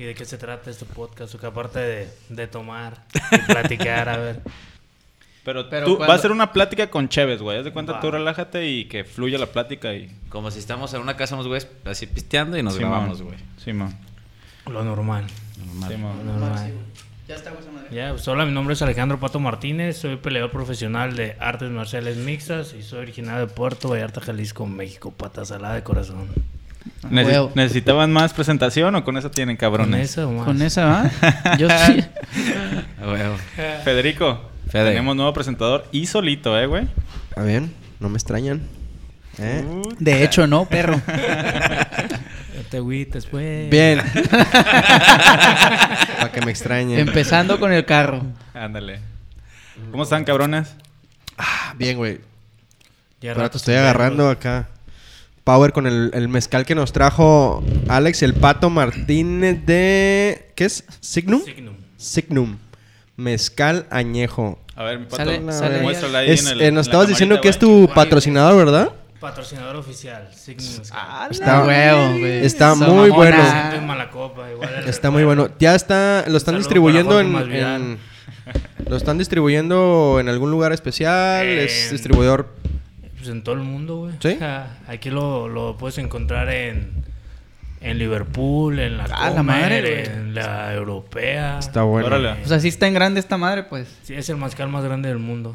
¿Y de qué se trata este podcast? O que aparte de, de tomar y platicar, a ver. Pero, Pero tú, cuando- va a ser una plática con Chévez, güey. Haz de cuenta, Va. tú relájate y que fluya la plática y... Como si estamos en una casa unos güeyes así pisteando y nos Simón. grabamos, güey. Simón. Lo normal. Normal. Simón. Lo normal. Ya está, güey. Ya, pues hola, mi nombre es Alejandro Pato Martínez, soy peleador profesional de artes marciales mixtas y soy originario de Puerto Vallarta, Jalisco, México, pata salada de corazón. Nece- Huevo. ¿Necesitaban más presentación o con eso tienen Con cabrones? eso o más. Con esa, ¿va? Yo sí. A huevo. Federico, Fede. tenemos nuevo presentador y solito, ¿eh, güey? A ver, no me extrañan. ¿Eh? De hecho, no, perro. Ya te agüites, pues. Bien. Para que me extrañen. Empezando con el carro. Ándale. ¿Cómo están, cabrones? Ah, Bien, güey. Ya rato te estoy agarrando acá. Power con el, el mezcal que nos trajo Alex el Pato Martínez de... ¿Qué es? ¿Signum? Signum. Signum. Mezcal añejo. A ver, mi pato, Sale- sale- muéstrala ahí Es- en el... eh, nos estabas diciendo que es tu patrocinador, ¿verdad? Patrocinador oficial, Signum. Ah, Está- huevo, güey. está Esa muy mamona. bueno. Igual Está muy bueno. Ya está... Lo están distribuyendo en... Lo están distribuyendo en algún lugar especial. Es distribuidor... Pues en todo el mundo, güey. ¿Sí? Ja, Aquí lo, lo puedes encontrar en, en Liverpool, en la, Ah, la madre, en la europea. Está bueno. Órale. O sea, sí está en grande esta madre, pues. Sí, es el mezcal más grande del mundo.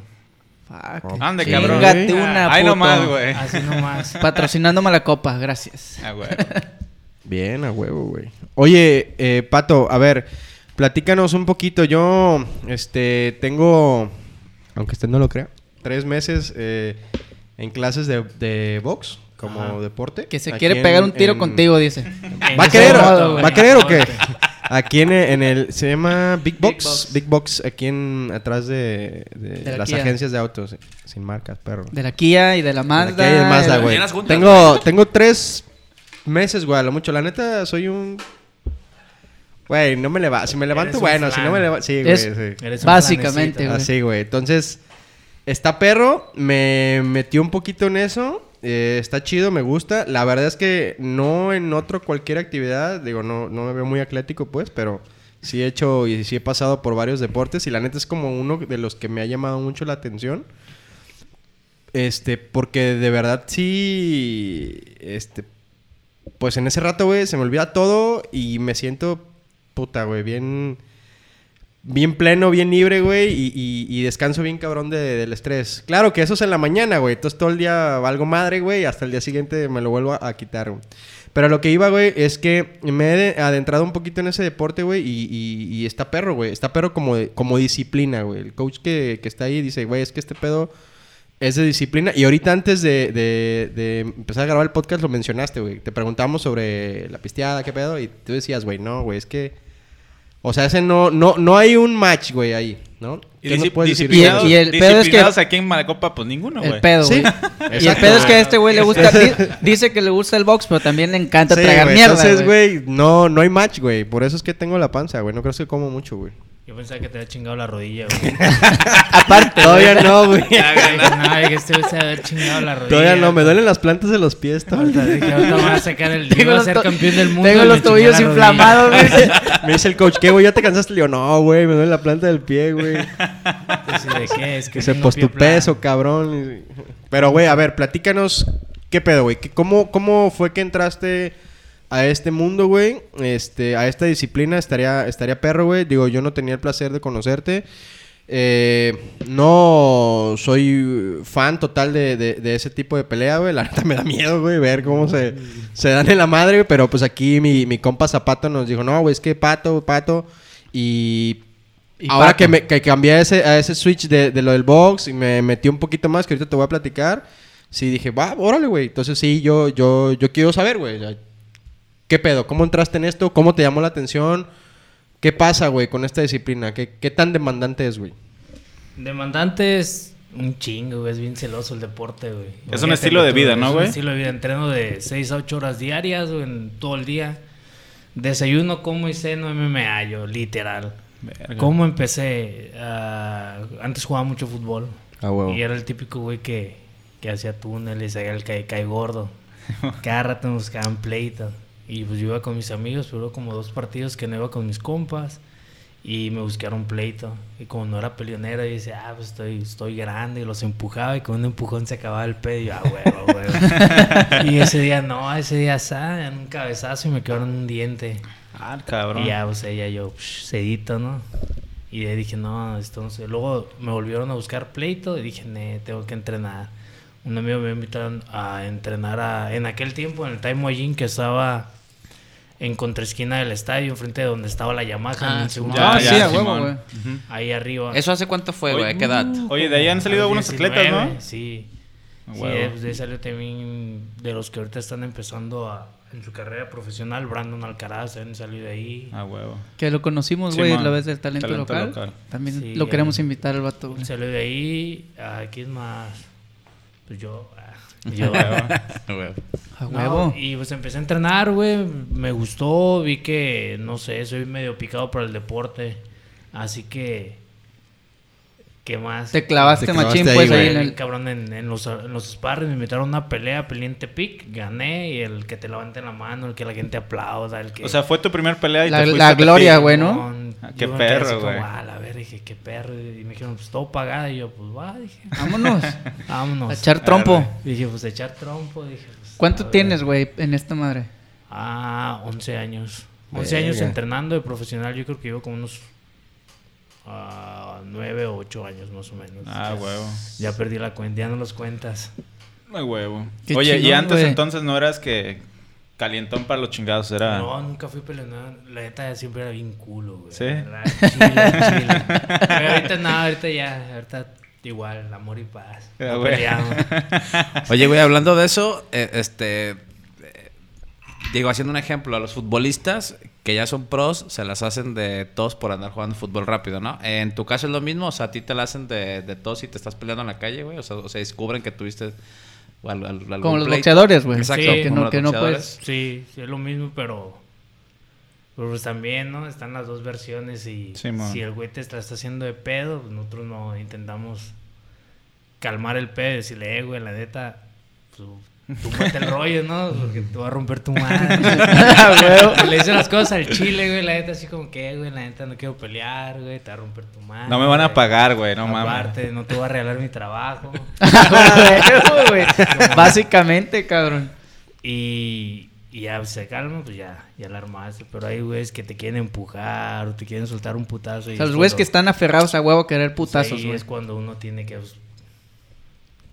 Fuck. Ande, Chíngate cabrón. una, Ahí puto. nomás, güey. Así nomás. Patrocinando Malacopa, gracias. Ah, güey. Bien, a huevo, güey. Oye, eh, Pato, a ver, platícanos un poquito. Yo, este, tengo, aunque usted no lo crea, tres meses eh, en clases de, de box como Ajá. deporte. Que se Aquí quiere en- pegar un tiro en- contigo, dice. ¿Va a querer? modo, güey. ¿Va a querer o qué? Aquí en, en el, se llama Big Box, Box. Big Box, aquí en, atrás de, de De la las Kia. agencias de autos, eh, sin marcas, perro. De la Kia y de la Mazda. Aquí hay el Mazda, el- güey. Llenas juntas, Tengo, tengo tres meses, güey, a lo mucho. La neta, soy un... Güey, no me levanto. Si me levanto, Eres un bueno. Si no me levanto... Sí, güey, Es- sí. Eres un Básicamente, güey. Así, güey. Entonces, está perro. Me metió un poquito en eso. eh, está chido, me gusta. La verdad es que no en otro cualquier actividad. Digo, no, no me veo muy atlético, pues, pero sí he hecho y sí he pasado por varios deportes. Y la neta es como uno de los que me ha llamado mucho la atención. Este, porque de verdad sí. Este. Pues en ese rato, güey, se me olvida todo y me siento. Puta, güey, bien. Bien pleno, bien libre, güey, y, y- descanso bien cabrón de- del estrés. Claro que eso es en la mañana, güey. Entonces todo el día valgo madre, güey, y hasta el día siguiente me lo vuelvo a, quitar. Pero lo que iba, güey, es que me he de- adentrado un poquito en ese deporte, güey, y, y- está perro, güey. Está perro como, como disciplina, güey. El coach que, que está ahí dice, güey, es que este pedo es de disciplina. Y ahorita antes de, de- de empezar a grabar el podcast lo mencionaste, güey. Te preguntamos sobre la pisteada, qué pedo, y tú decías, güey, no, güey, es que... O sea, ese no, no, no hay un match, güey, ahí, ¿no? Y ¿Qué puedes decir? Y- y el pedo es que- aquí en Malacopa, pues ninguno, güey. El pedo, Sí. güey. Y el pedo es que a este güey le gusta. di- dice que le gusta el box, pero también le encanta Sí, tragar güey, mierda. Entonces, güey. güey, no, no hay match, güey. Por eso es que tengo la panza, güey. No creo que como mucho, güey. Yo pensaba que te había chingado la rodilla, güey. Aparte. Todavía no, güey. no, que este güey se había chingado la rodilla. Todavía no, me duelen las plantas de los pies. todo. Ahorita voy a sacar el... Tengo a los ser to- campeón del mundo. Tengo los tobillos inflamados, güey. Me dice el coach, ¿qué, güey? ¿Ya te cansaste? Le digo, no, güey, me duele la planta del pie, güey. Pues, ¿y ¿De qué? Es que Dice, pues tu peso, cabrón. Pero, güey, a ver, platícanos. ¿Qué pedo, güey? ¿Qué- ¿Cómo, ¿Cómo fue que entraste a este mundo, güey? Este, a esta disciplina. Estaría, estaría perro, güey. Digo, yo no tenía el placer de conocerte. Eh, no soy fan total de, de- de ese tipo de pelea, güey. La neta me da miedo, güey, ver cómo se, se dan en la madre, güey. Pero pues aquí mi, mi compa Zapato nos dijo, no, güey, es que pato, pato. Y Y Ahora Pato. que, me, que cambié a ese, a ese switch de, de lo del box y me metí un poquito más, que ahorita te voy a platicar, sí dije, va, órale, güey. Entonces sí, yo, yo, yo quiero saber, güey. o sea, ¿Qué pedo? ¿Cómo entraste en esto? ¿Cómo te llamó la atención? ¿Qué pasa, güey, con esta disciplina? ¿Qué, qué tan demandante es, güey? Demandante es un chingo, güey. Es bien celoso el deporte, güey. Es un estilo de vida, ¿no, Es güey? un estilo de vida. Entreno de 6 a 8 horas diarias, güey, en todo el día. Desayuno, como y ceno MMA, yo, literal. Verga. ¿Cómo empecé? Ah, antes jugaba mucho fútbol. Ah, huevo. Y era el típico güey que, que hacía túneles, hacía el cae, cae gordo. Cada rato nos buscaban pleito. Y pues yo iba con mis amigos, pero como dos partidos que no iba con mis compas. Y me buscaron pleito. Y como no era peleonero, yo decía, ah, pues estoy, estoy grande. Y los empujaba y con un empujón se acababa el pedo. Y yo, ah, huevo, huevo. y ese día no, ese día, ¿sabes? En un cabezazo y me quedaron un diente. Ah, cabrón. Y ya, pues ella yo, psh, cedito, ¿no? Y dije, no, esto no sé. Luego me volvieron a buscar pleito y dije, ne, tengo que entrenar. Un amigo me invitaron a entrenar a, en aquel tiempo en el Time Gym que estaba en contraesquina del estadio, enfrente de donde estaba la Yamaha. Ah, en el sí, segundo Ya, Ah, ya, sí, a huevo, Simón. güey. Ahí arriba. ¿Eso hace cuánto fue, güey? ¿A qué edad? Oye, de ahí han salido algunos atletas, 19, ¿no? Sí. A Sí, huevo. pues de ahí salió también de los que ahorita están empezando a, en su carrera profesional. Brandon Alcaraz también salió de ahí. Ah, huevo. Que lo conocimos, Sí, güey, man. la vez del talento, Talento local. local. También Sí, lo queremos el- invitar al vato, güey. Salió de ahí. ¿A quién más? Pues yo. ah, Yo. A No, huevo. y pues empecé a entrenar, güey. Me gustó. Vi que, no sé, soy medio picado por el deporte. Así que. ¿Qué más? Te clavaste Te machín, pues, ahí, en el... cabrón en, en los, en los sparring me invitaron a una pelea, peleé en Tepic, gané y el que te levante la mano, el que la gente aplauda, el que... O sea, fue tu primer pelea y La- te la a gloria, güey, ¿no? Ah, yo qué perro, güey. "Ah, la verga, dije, qué perro. Y me dijeron, pues todo pagado. Y yo, pues va, dije, Vámonos. vámonos. A echar trompo. Dije, pues echar trompo. Dije, pues, ¿Cuánto a ver. tienes, güey, en esta madre? Ah, 11 años. 11 años entrenando de profesional. Yo creo que llevo como unos 9 o 8 años más o menos. Ah, Ya- huevo. Ya perdí la cuenta, ya no los cuentas. Ah, huevo. Qué Oye, y antes güey. entonces no eras que calientón para los chingados, era... No, nunca fui peleonero. La neta siempre era bien culo, güey. ¿Sí? Era Chile, chile. Pero ahorita no, ahorita ya. Ahorita igual, amor y paz. No. Oye, güey, hablando de eso, eh, este. Digo, haciendo un ejemplo, a los futbolistas que ya son pros, se las hacen de tos por andar jugando fútbol rápido, ¿no? En tu caso es lo mismo, o sea, a ti te la hacen de, de tos y te estás peleando en la calle, güey. O sea, o sea, descubren que tuviste. al- al- algún Como los pleito. boxeadores, güey. Exacto, Sí. Que no, los que no boxeadores. puedes... Sí, sí, es lo mismo, pero. Pero pues también, ¿no? Están las dos versiones y Sí, man. si el güey te está, está haciendo de pedo, pues nosotros no intentamos calmar el pedo y decirle, eh, güey, la neta, pues, tú mate el rollo, ¿no? Porque te va a romper tu madre. Le dicen las cosas al chile, güey, la neta, así como que, "Eh, güey, la neta no quiero pelear, güey, te va a romper tu madre. No me van a pagar, güey, no mames. Aparte, no te voy a regalar mi trabajo. Güey. Básicamente, cabrón. Y, y ya se calma, pues ya, ya la armaste. Pero hay güeyes que te quieren empujar o te quieren soltar un putazo. y O sea, los güeyes cuando- que están aferrados a huevo a querer putazos, güey. es cuando uno tiene que, pues,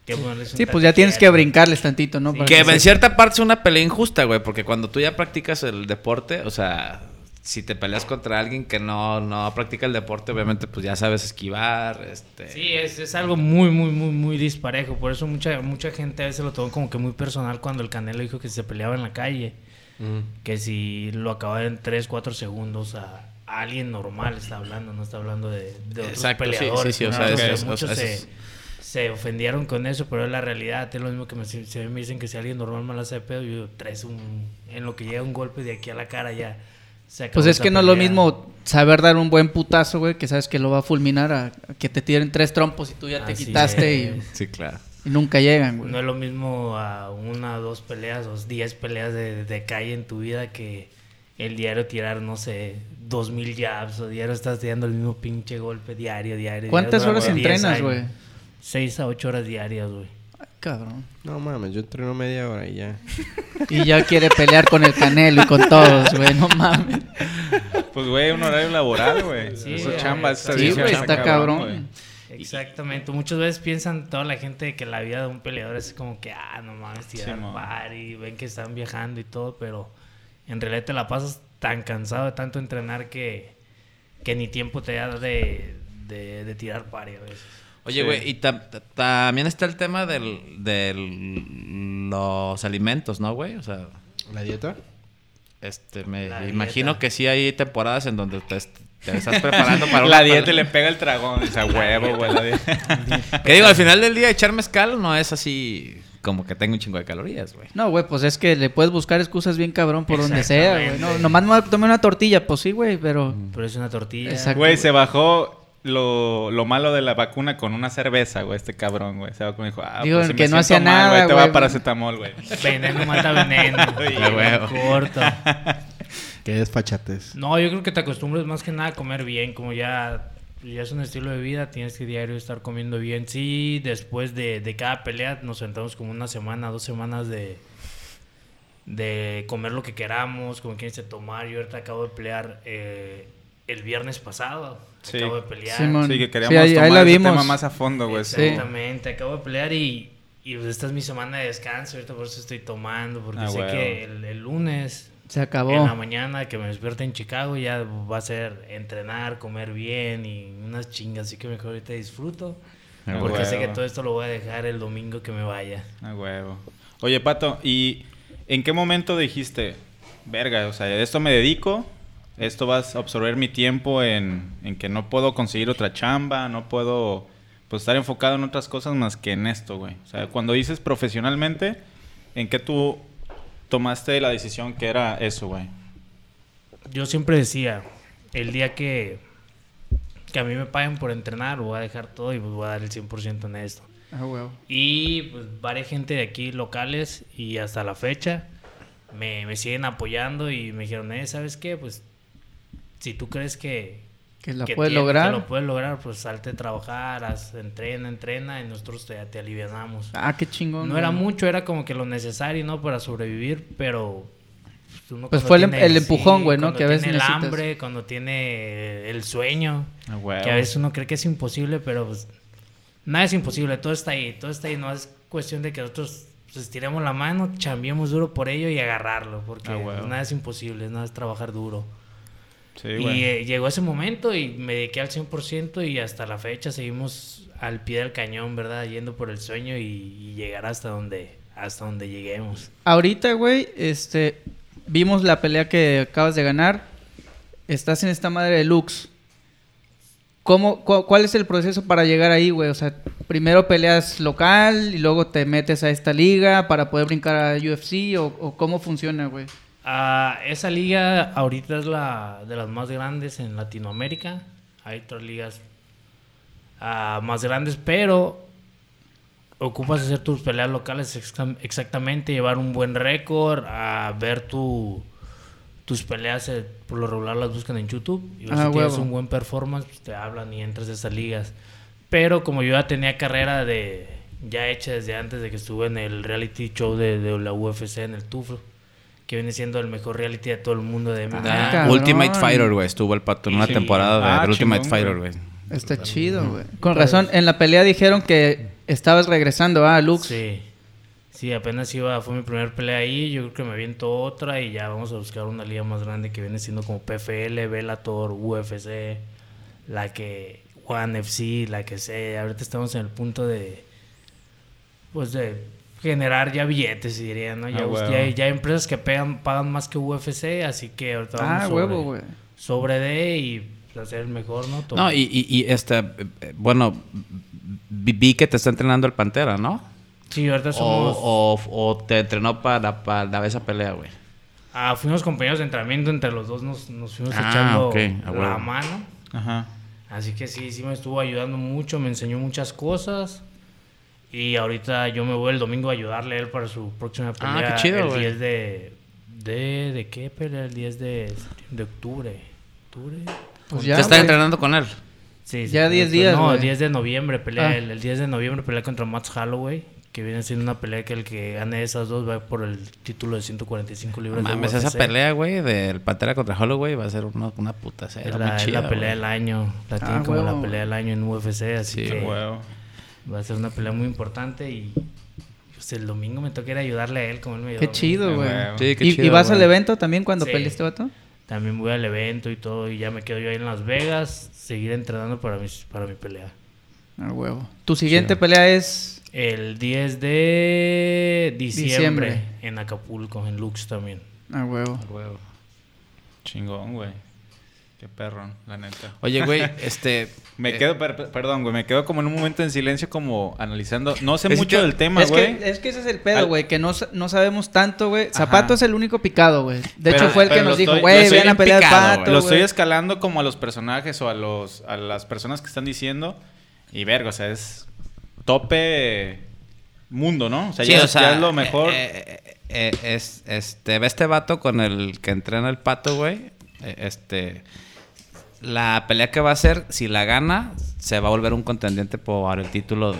que ponerles un Sí, pues ya tienes que brincarles tantito, ¿no? Sí. Para Que en cierta parte es una pelea injusta, güey, porque cuando tú ya practicas el deporte, o sea, si te peleas contra alguien que no, no practica el deporte, obviamente, pues ya sabes esquivar, este... Sí, es, es algo muy, muy, muy, muy disparejo. Por eso mucha, mucha gente a veces lo tomó como que muy personal cuando el Canelo dijo que se peleaba en la calle. Que si lo acababa en 3, 4 segundos a, alguien normal está hablando, no está hablando de, de otros Exacto, sí, peleadores. sí, sí, o sea, muchos se, es- se ofendieron con eso, pero es la realidad. Es lo mismo que me, si- si me dicen que si alguien normal me la hace de pedo, yo traes un... En lo que llega un golpe de aquí a la cara ya se acabó Pues es que no es lo mismo saber dar un buen putazo, güey, que sabes que lo va a fulminar a, a que te tiren tres trompos y tú ya te quitaste es. Sí, claro. y, y nunca llegan, güey. No es lo mismo a una, dos peleas o diez peleas de, de calle en tu vida que el diario tirar, no sé, dos mil jabs o diario estás tirando el mismo pinche golpe diario, diario. ¿Cuántas diario, horas durante 10 entrenas, güey? Seis a ocho horas diarias, güey. Ay, cabrón. No mames, yo entreno media hora y ya. Y ya quiere pelear con el Canelo y con todos, güey, no mames. Pues, güey, un horario laboral, güey. Sí, Eso chamba, sí, güey, está está cabrón. Exactamente. Muchas veces piensan toda la gente que la vida de un peleador es como que, ah, no mames, tirar Sí, party, ven que están viajando y todo, pero en realidad te la pasas tan cansado de tanto entrenar que, que ni tiempo te da de, de, de tirar party a veces. Oye, Sí. güey, y ta- ta- también está el tema del, del los alimentos, ¿no, güey? O sea, ¿La dieta? este, me La imagino dieta. que sí hay temporadas en donde te, te estás preparando para La una dieta pelea. le pega el tragón, dice a huevo, güey. La dieta. Que digo, al final del día echar mezcal no es así como que tenga un chingo de calorías, güey. No, güey, pues es que le puedes buscar excusas bien cabrón por donde sea, güey. No, nomás me tomé una tortilla, pues sí, güey, pero... Pero es una tortilla. Exacto. Güey, se bajó lo, lo malo de la vacuna con una cerveza, güey, este cabrón, güey. Se va con dijo, ah, Digo, pues si que me no hacía mal, nada, güey, te va güey. paracetamol, güey. Veneno mata veneno. A huevo. Corto. Que es fachatez. No, yo creo que te acostumbras más que nada a comer bien, como ya, ya es un estilo de vida, tienes que diario estar comiendo bien. Sí, después de, de cada pelea nos sentamos como una semana, dos semanas de, de comer lo que queramos, como quien dice tomar. Yo ahorita acabo de pelear eh, el viernes pasado, Sí. acabo de pelear. Simón. Sí, que Sí, queríamos ahí- ahí tomar la ese vimos. tema más a fondo, güey. sí. Exactamente, acabo de pelear y, y pues esta es mi semana de descanso, ahorita por eso estoy tomando, porque Ah, sé que el, el lunes Se en la acabó. mañana que me despierte en Chicago ya va a ser entrenar, comer bien y unas chingas, así que mejor ahorita disfruto. Ah, porque sé que todo esto lo voy a dejar el domingo que me vaya. A huevo. Oye, Pato, ¿y en qué momento dijiste, verga, o sea, de esto me dedico, esto va a absorber mi tiempo en, en que no puedo conseguir otra chamba, no puedo pues estar enfocado en otras cosas más que en esto, güey? O sea, cuando dices profesionalmente, ¿en qué tú tomaste la decisión que era eso, güey? Yo siempre decía, el día que, que a mí me paguen por entrenar, voy a dejar todo y pues voy a dar el 100% en esto. Ah, huevo. Y pues varias gente de aquí locales y hasta la fecha me, me siguen apoyando y me dijeron, eh, ¿sabes qué? Pues si tú crees que, Que la que puedes lograr. que lo puedes lograr, pues salte a trabajar, haz- entrena, entrena y nosotros te, te alivianamos. Ah, qué chingón. no era mucho, era como que lo necesario, ¿no? Para sobrevivir, pero... pues, uno Pues fue el- tiene- el empujón, güey, ¿no? cuando Que a veces tiene el hambre, cuando tiene el sueño, A huevo. que a veces uno cree que es imposible, pero pues nada es imposible, todo está ahí, todo está ahí, no es cuestión de que nosotros pues, estiremos la mano, chambiemos duro por ello y agarrarlo, porque Ah, pues, nada es imposible, nada es trabajar duro. Sí, y eh, llegó ese momento y me dediqué al 100% y hasta la fecha seguimos al pie del cañón, ¿verdad? Yendo por el sueño y, y llegar hasta donde, hasta donde lleguemos. Ahorita, güey, este, vimos la pelea que acabas de ganar. Estás en esta madre de Lux. ¿Cómo, cu- ¿Cuál es el proceso para llegar ahí, güey? O sea, primero peleas local y luego te metes a esta liga para poder brincar a UFC o, o cómo funciona, güey. Ah, esa liga ahorita es la de las más grandes en Latinoamérica. Hay otras ligas ah, más grandes, pero ocupas hacer tus peleas locales exa- exactamente, llevar un buen récord, a ver tu, tus peleas, eh, por lo regular las buscan en YouTube. Y Ah, si tienes un buen performance, pues te hablan y entras a esas ligas. Pero como yo ya tenía carrera de ya hecha desde antes de que estuve en el reality show de, de la UFC en el Tuflo, que viene siendo el mejor reality de todo el mundo de MMA. Ah. Ultimate Fighter, güey. Estuvo el pato en una Sí. temporada de Ah, Ultimate chingón, Fighter, güey. Está chido, güey. Con razón, en la pelea dijeron que estabas regresando a Lux. Sí. Sí, apenas iba, fue mi primer pelea ahí, yo creo que me aviento otra y ya vamos a buscar una liga más grande que viene siendo como PFL, Bellator, UFC, la que, One FC, la que sea. Ahorita estamos en el punto de, pues de generar ya billetes, diría, ¿no? Ya, Ah, ya, hay- ya hay empresas que pagan, pagan más que UFC, así que ahorita vamos Ah, sobre, huevo, güey. sobre de y hacer el mejor, ¿no? Todo. No, y, y, y este, bueno, vi, que te está entrenando el Pantera, ¿no? Sí, ahorita somos... O, o, o te entrenó para, para esa pelea, güey. Ah, fuimos compañeros de entrenamiento, entre los dos nos, nos fuimos Ah, echando la mano. Ajá. Así que sí, sí me estuvo ayudando mucho, me enseñó muchas cosas. Y ahorita yo me voy el domingo a ayudarle a él para su próxima Ah, pelea. qué chido, El güey. 10 de, de... ¿De qué pelea? El 10 de, de octubre. ¿Octubre? Pues ¿Te ya, estás güey. entrenando con él? Sí, sí, Ya 10 correcto. días, No, güey. el 10 de noviembre pelea. Ah. El, el 10 de noviembre pelea contra Max Holloway. Que viene siendo una pelea que el que gane esas dos va por el título de 145 No libras de mames, UFC. esa pelea, güey, del Pantera contra Holloway va a ser una, una puta serie. Es muy la, es chida, la pelea güey. del año. La tienen Ah, como la pelea del año en UFC. Así Sí, que Huevo. Va a ser una pelea muy importante. Y pues, el domingo me toca ir a ayudarle a él, como él me ayudó Qué a chido, Ah, güey. huevo. Sí, qué ¿Y, chido, y vas al evento también cuando Sí. peleaste, vato? También voy al evento y todo. Y ya me quedo yo ahí en Las Vegas. Seguir entrenando para, mis, para mi pelea. Ah, huevo. Tu siguiente pelea es... El 10 de diciembre, Diciembre. en Acapulco, en Lux también. Ah, huevo. Chingón, güey. Qué perro, la neta. Oye, güey, este... Me eh, quedo, per- per- perdón, güey, me quedo como en un momento en silencio como analizando. No sé Es mucho que- del tema, es, güey. que, es que ese es el pedo, Al- güey, que no, no sabemos tanto, güey. Zapato es el único picado, güey. De Pero- hecho, fue el que nos dijo, güey, vean la pelea picado, pato, Lo estoy escalando como a los personajes o a los a las personas que están diciendo. Y verga, o sea, es tope mundo, ¿no? O sea, sí, ya, o sea, ya es lo mejor. eh, eh, eh, es, este, ve este vato con el que entrena el pato, güey. Este, la pelea que va a hacer, si la gana, se va a volver un contendiente por el título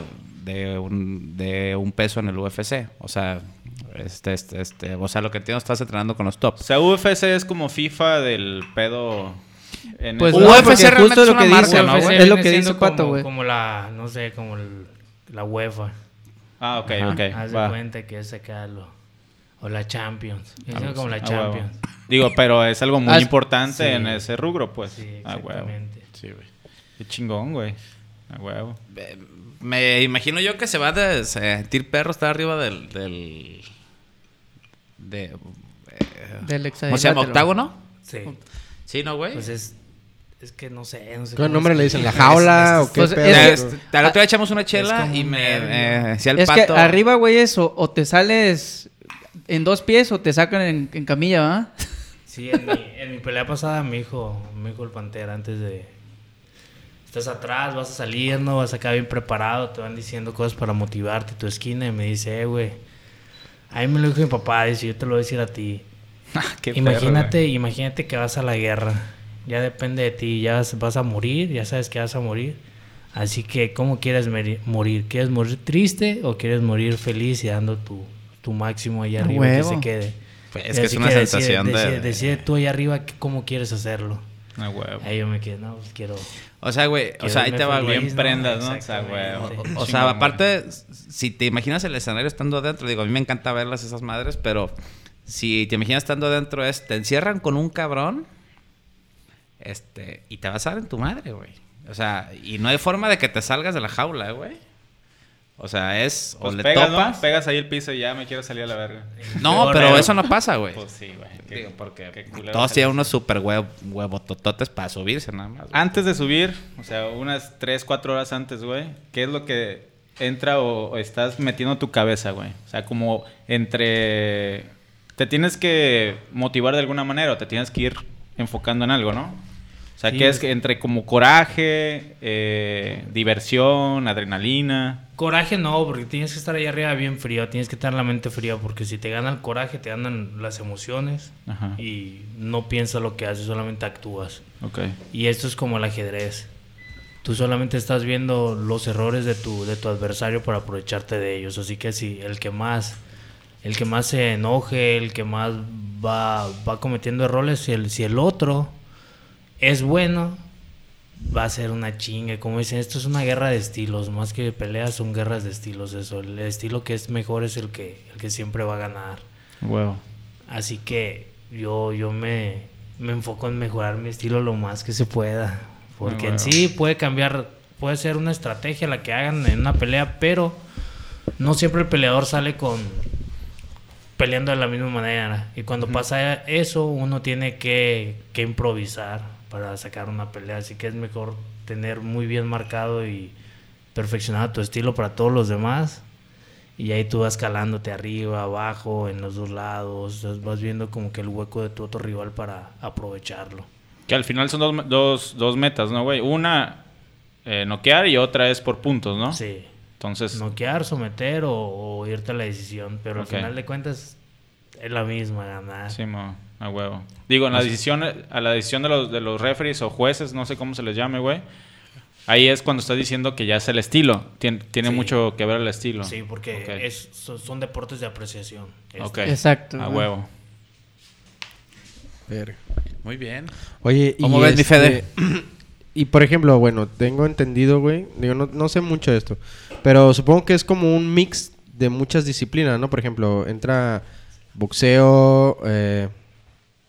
de un, de un peso en el UFC. O sea, este, este, este, o sea, lo que entiendo, estás entrenando con los o tops. sea, UFC es como FIFA del pedo. En Pues el- no, UFC realmente justo es lo que una marca, dice, ¿no? Es lo que dice Pato, como- güey. Como la, no sé, como el- la UEFA. Ah, ok, Ajá. ok. Haz de cuenta que es acá lo... O la Champions. Es Ah, como la ah. Champions. Digo, pero es algo muy Ah, importante sí. en ese rubro, pues. Sí, ah, huevo. exactamente. Sí, güey. Qué chingón, güey. A huevo. Eh, Me imagino yo que se va a sentir perro estar arriba del... del de, eh, Del ¿Cómo se llama? hexadrilátero. ¿Octágono? Sí. Sí, ¿no, güey? Pues es... Es que no sé, no sé ¿Qué cómo nombre es- le dicen? ¿La jaula o qué Pues, pedo? es Ya, que- este, al otro día echamos una chela y me eh, decía el Es pato. que arriba, güey, es o, o te sales en dos pies o te sacan en, en camilla, ¿va? Sí, en mi, en mi pelea pasada me dijo, me dijo el Pantera antes de... Estás atrás, vas a salir, no vas acá bien preparado, te van diciendo cosas para motivarte, tu esquina, y me dice, eh, güey, a mí me lo dijo mi papá, dice, yo te lo voy a decir a ti. Qué imagínate, imagínate que vas a la guerra, ya depende de ti, ya vas, vas a morir, ya sabes que vas a morir. Así que, ¿cómo quieres morir? ¿Quieres morir triste o quieres morir feliz y dando tu, tu máximo ahí A arriba que se quede? Pues, es que es una sensación de- decide, decide tú ahí arriba cómo quieres hacerlo. güey. A huevo. Ahí yo me quedé, no, pues quiero... O sea, güey, o sea, ahí te va, bien prendas, ¿no? O sea, güey. O, sea, aparte, si te imaginas el escenario estando adentro, digo, a mí me encanta verlas esas madres, pero si te imaginas estando adentro es, te encierran con un cabrón, este, y te vas a dar en tu madre, güey. O sea, y no hay forma de que te salgas de la jaula, güey. O sea, es, Pues o le pegas, topas. ¿no? Pegas ahí el piso y ya me quiero salir a la verga. No, pero eso no pasa, güey. Pues sí, güey. Qué- Digo, porque qué culero todos tienen unos super huevo, huevotototes para subirse nada más. güey. Antes de subir, o sea, unas 3, 4 horas antes, güey, ¿qué es lo que entra o, o estás metiendo en tu cabeza, güey? O sea, como entre... Te tienes que motivar de alguna manera o te tienes que ir enfocando en algo, ¿no? O sea, Sí, ¿qué es es- que entre como coraje, eh, diversión, adrenalina? Coraje no, porque tienes que estar ahí arriba bien frío, tienes que tener la mente fría, porque si te gana el coraje, te ganan las emociones Ajá. y no piensas lo que haces, solamente actúas. Ok. Y esto es como el ajedrez. Tú solamente estás viendo los errores de tu, de tu adversario para aprovecharte de ellos. Así que si el que más, el que más se enoje, el que más va, va cometiendo errores, si el, si el otro es bueno, va a ser una chinga. Como dicen, esto es una guerra de estilos. Más que peleas, son guerras de estilos. Eso. El estilo que es mejor es el que, el que siempre va a ganar. Huevo. Así que yo, yo me, me enfoco en mejorar mi estilo lo más que se pueda. Porque en sí puede cambiar, puede ser una estrategia la que hagan en una pelea, pero no siempre el peleador sale con peleando de la misma manera. Y cuando pasa eso, uno tiene que, que improvisar para sacar una pelea. Así que es mejor tener muy bien marcado y perfeccionado tu estilo para todos los demás. Y ahí tú vas calándote arriba, abajo, en los dos lados. Vas viendo como que el hueco de tu otro rival para aprovecharlo. Que al final son dos, dos, dos metas, ¿no, güey? Una, eh, noquear y otra es por puntos, ¿no? Sí. Entonces, Noquear, someter o, o irte a la decisión. Pero Ok. al final de cuentas es la misma ganar. Sí, mo, a huevo. Digo, en la decisión, a la decisión de los, de los referees o jueces, no sé cómo se les llame, güey. Ahí es cuando estás diciendo que ya es el estilo. Tien- tiene Sí. mucho que ver el estilo. Sí, porque es, son, son deportes de apreciación. Este. Ok. Exacto. A huevo. Verga. Muy bien. Oye, ¿Cómo y ves, mi Fede? Y por ejemplo, bueno, tengo entendido, güey. Digo, no, no sé mucho de esto. Pero supongo que es como un mix de muchas disciplinas, ¿no? Por ejemplo, entra boxeo, eh,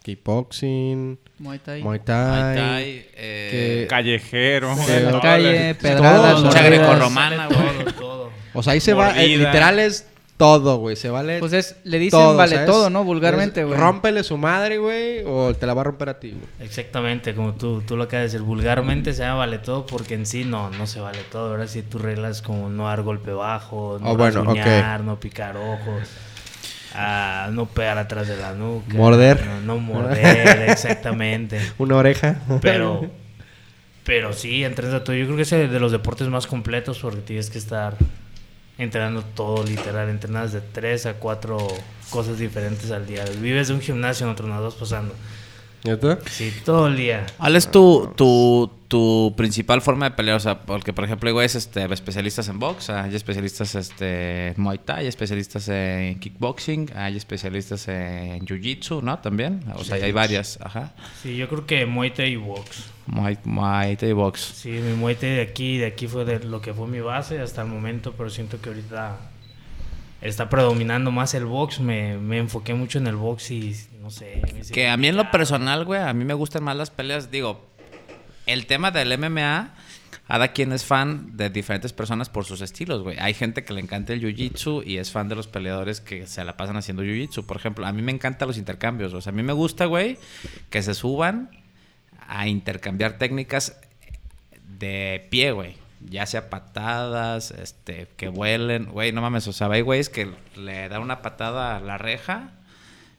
kickboxing, Muay Thai. muay thai. Muay Thai, eh, que- Callejero. En la todo, calle, todo, pedradas, lucha mordidas. grecorromana. Todo, todo. O sea, ahí se va, eh, literal es todo, güey. Se vale Pues es, le dicen todo, vale ¿sabes? todo, ¿no? Vulgarmente, güey. Rómpele su madre, güey, o te la va a romper a ti, güey. Exactamente, como tú, tú lo acabas de decir, vulgarmente se llama vale todo porque en sí no, no se vale todo. Ahora sí tú reglas como no dar golpe bajo, no Oh, bueno, rasguñar, no picar ojos, ah, no pegar atrás de la nuca. Morder. No, no morder, exactamente. Una oreja. Pero, pero sí, entrenas todo. Yo creo que es de los deportes más completos porque tienes que estar entrenando todo, literal. Entrenas de tres a cuatro cosas diferentes al día. Vives de un gimnasio en otro, nada más pasando. ¿Neta? Sí, todo el día. ¿Cuál es tu, tu, tu principal forma de pelear? O sea, porque, por ejemplo, hay güeyes este, especialistas en box, hay especialistas este, en Muay Thai, hay especialistas en kickboxing, hay especialistas en Jiu-Jitsu, ¿no? También. O sea, Sí. hay varias, ajá. Sí, yo creo que Muay Thai y box. Muay, Muay Thai y box. Sí, mi Muay Thai de aquí, de aquí fue de lo que fue mi base hasta el momento, pero siento que ahorita está predominando más el box. Me, me enfoqué mucho en el box y no sé. Que a mí en lo personal, güey, a mí me gustan más las peleas. Digo, el tema del MMA, cada quien es fan de diferentes personas por sus estilos, güey. Hay gente que le encanta el jiu-jitsu y es fan de los peleadores que se la pasan haciendo jiu-jitsu. Por ejemplo, a mí me encantan los intercambios. O sea, a mí me gusta, güey, que se suban a intercambiar técnicas de pie, güey. Ya sea patadas, este, que vuelen. Güey, no mames, o sea, hay güeyes que le dan una patada a la reja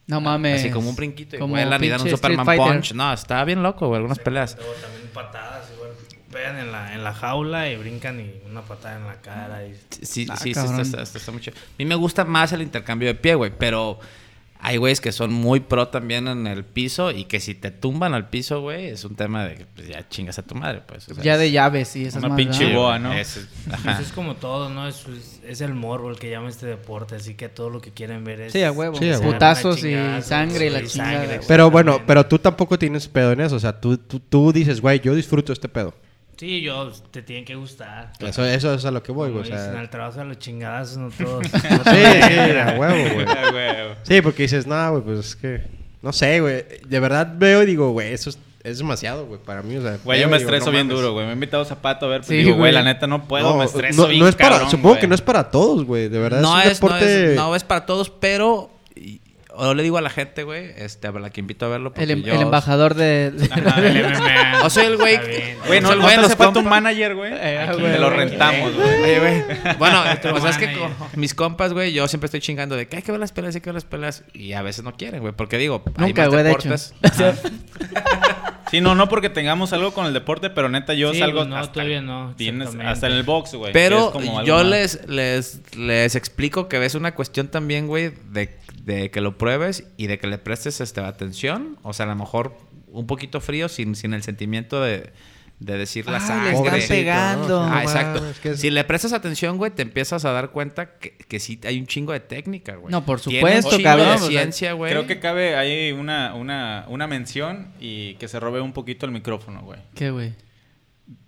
No mames. Así como un brinquito y Como vuelan y dan un Superman Fighter. Punch. No, está bien loco, güey, algunas peleas. Luego también patadas, igual. Pegan en la, en la jaula y brincan y una patada en la cara. Y... Sí, sí, Ah, sí, sí, está, está- está muy chido. A mí me gusta más el intercambio de pie, güey, pero hay güeyes que son muy pro también en el piso y que si te tumban al piso, güey, es un tema de que pues, ya chingas a tu madre, pues. o sea, Ya de es- llaves y esas Una más, pinche ¿verdad? boa, ¿no? es- Pues es como todo, ¿no? Es, es, es el morbo el que llama este deporte, así que todo lo que quieren ver es... Sí, a huevo. Sí, a huevo. Putazos y sangre y la chingada. sangre. Pero bueno, pero tú tampoco tienes pedo en eso. O sea, tú, tú, tú dices, güey, yo disfruto este pedo. Sí, yo, te tienen que gustar. Eso, eso es a lo que voy, güey. O sea, al trabajo a los chingadazos, no todos. sí, sí, a huevo, güey. Sí, porque dices, no, güey, pues es que. No sé, güey. De verdad veo y digo, güey, eso es, es demasiado, güey, para mí. O sea, Güey, yo me digo, estreso no bien mames. duro, güey. Me he invitado Zapato a ver, pero Sí, digo, güey, la neta no puedo, No, me estreso no, bien no es para, cabrón, supongo güey. que no es para todos, güey. De verdad, No es un es, no, deporte. es, no es para todos, pero yo le digo a la gente, güey, este, a la que invito a verlo. El, porque em- yo- el embajador de... Ajá, el MMA. O sea, el güey. Güey, no, o güey hace falta un manager, güey. Eh, te lo güey. rentamos, güey. Oye, güey. Bueno, Otro o sea, es que mis compas, güey, yo siempre estoy chingando de que hay que ver las peleas, hay que ver las peleas. Y a veces no quieren, güey. Porque digo, hay Nunca, más güey, de hecho. Sí, no, no porque tengamos algo con el deporte, pero neta yo Sí, salgo pues no, hasta, todavía no, tienes- hasta en el box, güey. Pero es como algo yo les, les, les explico que es una cuestión también, güey, de, de que lo pruebes y de que le prestes este, atención. O sea, a lo mejor un poquito frío sin, sin el sentimiento de, de decir la le sangre. están Pobrecito, pegando. Ah, exacto. mames, que es- Si le prestas atención, güey, te empiezas a dar cuenta que, que sí hay un chingo de técnica, güey. No, por supuesto, un chingo cabrón, de ciencia, güey. Creo que cabe ahí una, una, una mención y que se robe un poquito el micrófono, güey. ¿Qué, güey?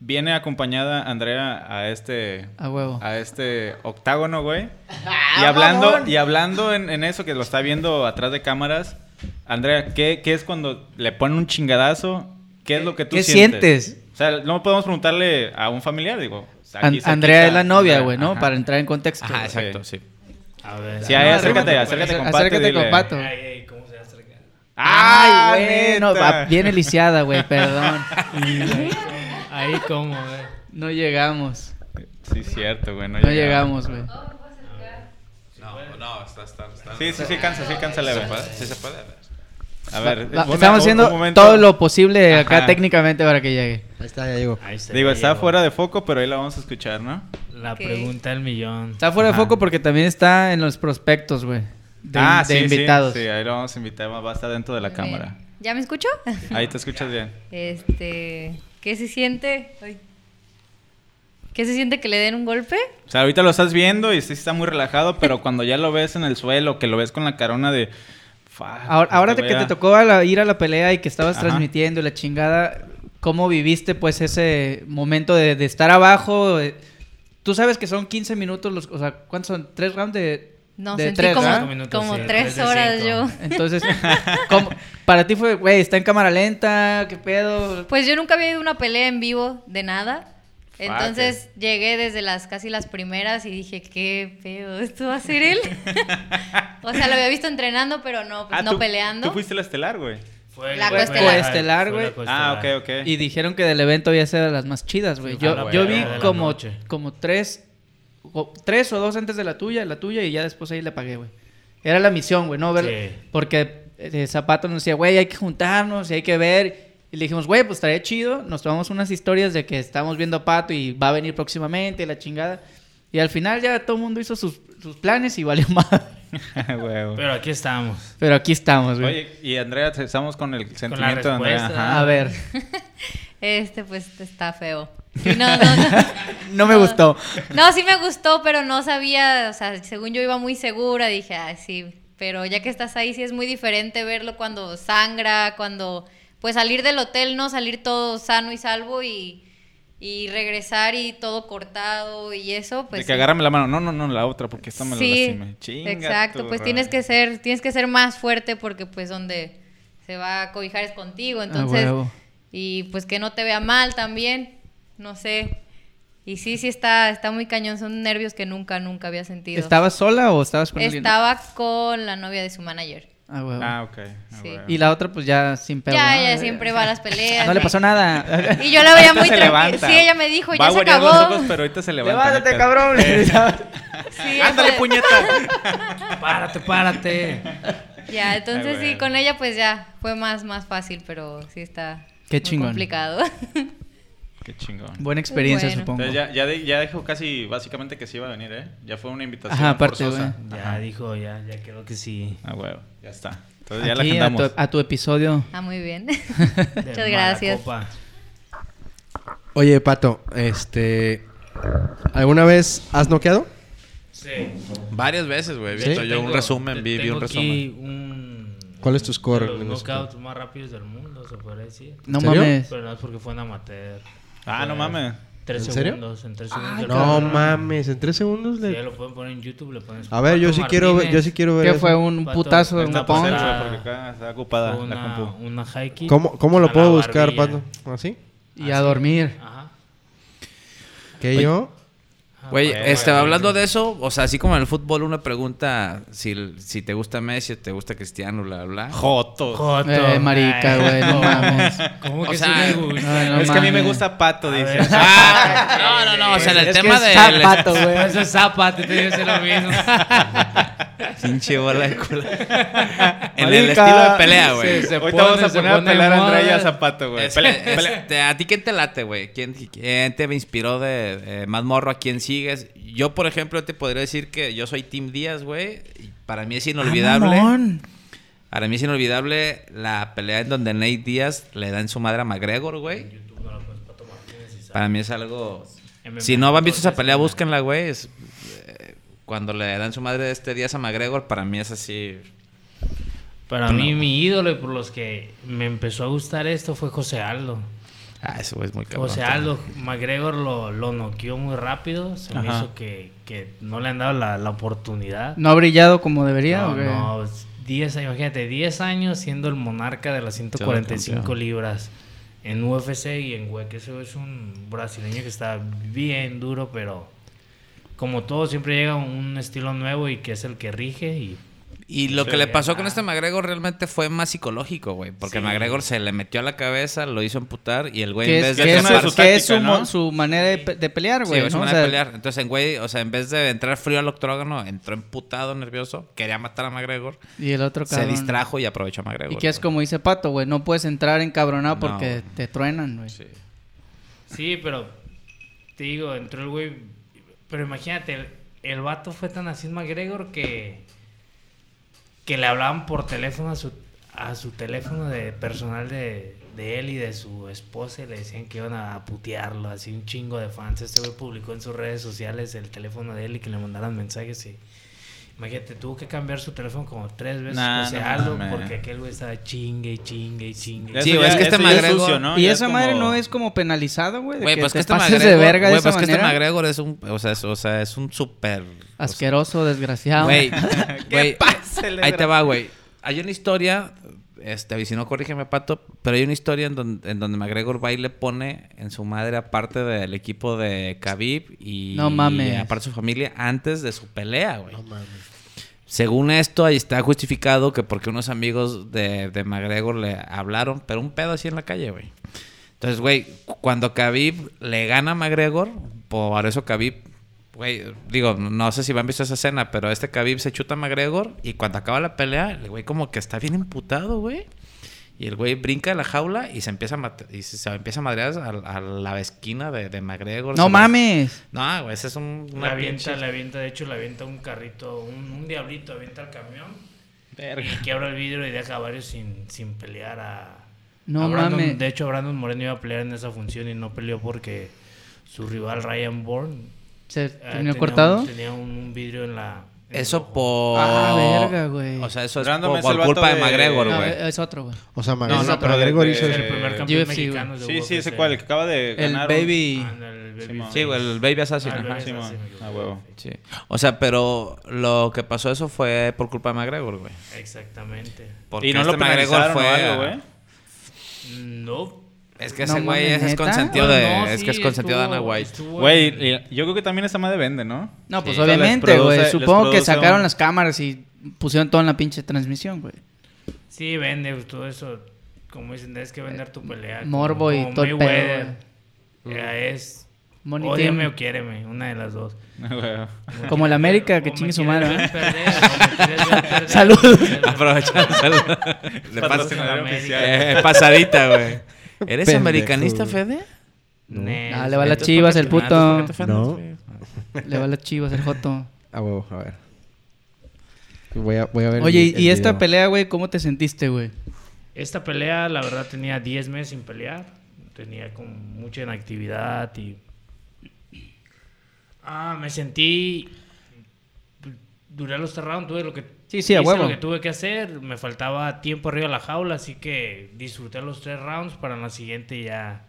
Viene acompañada Andrea a este A huevo. a este octágono, güey. Y hablando, y hablando en, en eso que lo está viendo atrás de cámaras, Andrea, ¿qué, qué es cuando le ponen un chingadazo? ¿Qué es lo que tú ¿Qué sientes? sientes? O sea, no podemos preguntarle a un familiar, digo. Aquí Andrea es la novia, güey, ¿no? ajá. Para entrar en contexto. Ajá, exacto, sí. A ver. Sí, ahí No, acércate, arrímate, acércate con acércate Pato. y con. Pato. Ay, ay, ¿cómo se acerca? ¡Ay, güey, no, bien lisiada, güey, perdón. Ahí como, güey. No llegamos. Sí, cierto, güey. No, No llegamos. llegamos, güey. No, no, está, está, está. Sí, sí, sí, cansa, sí, cansa leve. Sí se puede. A ver, Estamos haciendo un todo lo posible acá Ajá. técnicamente para que llegue. Ahí está, ya llegó. Ahí está. Digo, ya está llegó. fuera de foco, pero ahí la vamos a escuchar, ¿no? La pregunta del millón. Está fuera de foco porque también está en los prospectos, güey. De, ah, de sí, invitados. Sí, sí, ahí lo vamos a invitar, va a estar dentro de la Bien. cámara. ¿Ya me escucho? Ahí te escuchas bien. Este, ¿qué se siente? Ay. ¿Qué se siente que le den un golpe? O sea, ahorita lo estás viendo y sí está muy relajado, pero cuando ya lo ves en el suelo, que lo ves con la carona de... "Fuck, Ahora, ahora de que te ya-". tocó a la- ir a la pelea y que estabas Ajá. transmitiendo la chingada, ¿cómo viviste pues ese momento de, de estar abajo? Tú sabes que son 15 minutos, los, o sea, ¿cuántos son? ¿Tres rounds de, No, de sentí tres, como, como sí, tres horas yo. Entonces, ¿cómo- para ti fue, güey, está en cámara lenta, qué pedo? Pues yo nunca había ido a una pelea en vivo de nada. Entonces llegué desde las casi las primeras y dije, qué pedo, ¿esto va a ser él? o sea, lo había visto entrenando, pero no, pues, Ah, no tú- peleando. Tú fuiste la estelar, güey. Fue La coestelar. güey. Ah, ok, ok. Y dijeron que del evento había sido de las más chidas, güey. Yo, yo vi como, como tres, o, tres o dos antes de la tuya, la tuya, y ya después ahí le pagué, güey. Era la misión, güey, ¿no? Ver, Sí. Porque eh, Zapato nos decía, güey, hay que juntarnos y hay que ver. Y le dijimos, güey, pues estaría chido. Nos tomamos unas historias de que estamos viendo a Pato y va a venir próximamente la chingada. Y al final ya todo el mundo hizo sus, sus planes y valió más. Pero aquí estamos. Pero aquí estamos, güey. Oye, y Andrea, estamos con el sentimiento de Andrea. Ajá. A ver, Este, pues, está feo. No, no, no. no me gustó. No, sí me gustó, pero no sabía, o sea, según yo iba muy segura, dije, ah, sí, pero ya que estás ahí sí es muy diferente verlo cuando sangra, cuando, pues salir del hotel, ¿no? Salir todo sano y salvo y, y regresar y todo cortado y eso, pues... de que sí. agárrame la mano. No, no, no, la otra, porque esta me la Sí, lastimé. Chinga exacto, pues tienes que ser, tienes que ser más fuerte porque pues donde se va a cobijar es contigo, entonces, huevo. y pues que no te vea mal también, no sé. Y sí, sí está, está muy cañón, son nervios que nunca, nunca había sentido. ¿Estabas sola o estabas con alguien? Estaba con la novia de su manager. Ah, huevo. Ah, ok. ah, Sí. huevo. Y la otra, pues ya sin pedo. ya, ¿no? ella siempre va a las peleas. No le pasó nada. Y yo la veía muy tranquila. Sí, ella me dijo, Va ya se acabó. los ojos, pero ahorita se levanta. Levántate, cabrón. Sí, Ándale, pues, puñeta. Párate, párate. Ya, entonces Ay, sí, con ella pues ya fue más, más fácil, pero sí está Qué muy chingón. complicado. Qué chingón. Buena experiencia, Bueno. supongo. Entonces ya, ya, de- ya dijo casi básicamente que sí iba a venir, ¿eh? Ya fue una invitación Ajá, aparte, forzosa. güey. Ya dijo, ya, ya creo que sí. Ah, huevo. Ya está. Entonces ya la Aquí, a, tu, a tu episodio. ah, muy bien. Muchas gracias. copa. Oye, Pato, este... ¿Alguna vez has noqueado? Sí. Varias veces, güey. ¿Sí? visto yo un resumen, vi, vi tengo un aquí resumen. un- ¿Cuál es tu score de Los knockouts más rápidos del mundo, se podría decir. No mames. Pero no es porque fue en amateur. Ah, no Fue mames. Tres ¿En serio? segundos, en tres segundos. yo No creo. mames, en tres segundos le... lo pueden poner en YouTube, le ponen A ver, yo sí quiero ver, yo sí quiero ver ¿Qué eso. fue? ¿Un Pato, putazo de un Pues punch? güey, porque acá está ocupada Fue la una, compu. una kick ¿Cómo, cómo lo puedo buscar. Pato? ¿Así? Y a dormir. Ajá. ¿Que yo? Ajá, Güey, este, hablando de eso, o sea, así como en el fútbol uno pregunta si, si te gusta Messi te gusta Cristiano, bla, bla. bla. Joto. Joto. Eh, marica, güey, no mames. ¿Cómo O que sea, sí me gusta? Ay, no es que a mí me gusta Pato, dice. ver. Ah, no, no, no, o sea, en el Es tema que de... es zapato, güey. Eso es Zapata, te dice lo mismo. Pinche bola de culo. en el estilo de pelea, güey. Sí, se Ahorita pone- vamos a poner a pone pelar a. Andrea y a Zapato, güey. Este, ¿A ti quién te late, güey? ¿Quién, quién te inspiró de eh, más morro? ¿A quién sigues? Yo, por ejemplo, te podría decir que yo soy Team Díaz, güey. y Para mí es inolvidable. Ah, para mí es inolvidable la pelea en donde Nate Díaz le da en su madre a McGregor, güey. Para mí es algo... Si no han visto esa pelea, búsquenla, güey. Es, Cuando le dan su madre este Díaz a McGregor, para mí es así... Para mí, mi ídolo y por los que me empezó a gustar esto fue José Aldo. Ah, eso es muy cabrón. José Aldo, McGregor lo, lo noqueó muy rápido. Se me hizo que, que no le han dado la, la oportunidad. ¿No ha brillado como debería? No, o qué? no, es 10, imagínate, 10 años siendo el monarca de las 145 campeón. libras en UFC y en WEC. Eso es un brasileño que está bien duro, pero como todo, siempre llega un estilo nuevo y que es el que rige. Y Y lo Sí, que le pasó con este McGregor realmente fue más psicológico, güey. Porque Sí. McGregor se le metió a la cabeza, lo hizo emputar y el güey ¿Qué en es, vez de... qué es su, su su manera de, pe- de pelear, Sí, güey? es ¿no? O sea, de pelear. Entonces, en güey, o sea, en vez de entrar frío al octógono, entró emputado, nervioso, quería matar a McGregor, Y el otro se cabrón. distrajo y aprovechó a McGregor. Y que es como dice Pato, güey. No puedes entrar encabronado No, porque te truenan, güey. Sí. Sí, pero te digo, entró el güey. Pero imagínate, el, el vato fue tan así McGregor que. que le hablaban por teléfono a su, a su teléfono de personal de, de él y de su esposa y le decían que iban a putearlo, así un chingo de fans. Este güey publicó en sus redes sociales el teléfono de él y que le mandaran mensajes y. Imagínate, tuvo que cambiar su teléfono como tres veces Nah, José no Aldo, mames. porque aquel güey estaba chingue y chingue y chingue. Sí, güey, es que este McGregor- sucio, ¿no? Y Ya esa es madre como- no es como penalizado, güey. Güey, pues que este de güey, pues que este manera. McGregor es un, o sea, es, o sea, es un súper... o sea, Asqueroso, desgraciado. Güey, güey, ahí te va, güey. Hay una historia este, si no, corrígeme, Pato, pero hay una historia en donde, en donde McGregor va y le pone en su madre, aparte del equipo de Khabib y, No mames. y aparte de su familia, antes de su pelea, güey. Según esto, ahí está justificado que porque unos amigos de, de McGregor le hablaron, pero un pedo así en la calle, güey. Entonces, güey, cu- cuando Khabib le gana a McGregor, por eso Khabib, güey, digo, no sé si han visto esa escena, pero este Khabib se chuta a McGregor y cuando acaba la pelea, el güey como que está bien emputado, güey. Y el güey brinca de la jaula y se empieza a, mate- y se, se empieza a madrear a, a la esquina de, de McGregor. No mames. No, güey, ese es un... Le una avienta, pinche- le avienta, de hecho, le avienta un carrito, un, un diablito, avienta el camión. Verga. Y quiebra el vidrio y deja a varios sin, sin pelear a... No a Brandon. mames. De hecho, Brandon Moreno iba a pelear en esa función y no peleó porque su rival Ryan Bourne ¿Se eh, terminó tenía cortado? Un, tenía un, un vidrio en la... en Eso por... Ah, verga, güey. O sea, eso es Brandon por, es por culpa de, de- McGregor, No, güey. es es otro, güey. O sea, No, McGregor, no, pero McGregor hizo el primer campeón UFC, mexicano de Sí, sí, ese cual, el que acaba de El ganar. baby. El baby. Sí, güey, el Baby Assassin. Ah, el. Baby. Assassin, huevo. Sí. O sea, pero lo que pasó eso fue por culpa de McGregor, güey. Exactamente. Porque Y no este lo o a- algo, güey. No. Es que ese güey es, consentido de... no, es que es consentido de Ana White. Güey, yo creo que también esa madre vende, ¿no? No, pues Sí. obviamente, güey. Supongo que sacaron un- las cámaras y pusieron todo en la pinche transmisión, güey. Sí, vende pues, todo eso. Como dicen, tienes que vender tu pelea. como- Morbo y todo el pedo, Ya es. Money Ódiame team. o quiéreme, una de las dos. Como el América, que chingue su madre, ¿eh? Salud. Aprovechando. Oficial. eh, pasadita, güey. ¿Eres Pendejo, americanista. Fede? Ne- Ah, le va a las chivas ¿por el ah, puto. ¿por qué te ofendes, No. Le va a las chivas el joto. A huevo, a ver. Voy a, voy a ver. Oye, el- y, el esta video. pelea, güey, ¿cómo te sentiste, güey? Esta pelea, la verdad, tenía 10 meses sin pelear. Tenía como mucha inactividad y. Ah, me sentí. Duré los rounds, tuve lo que. Sí, sí, a hice huevo. lo que tuve que hacer. Me faltaba tiempo arriba de la jaula, así que disfruté los tres rounds para en la siguiente ya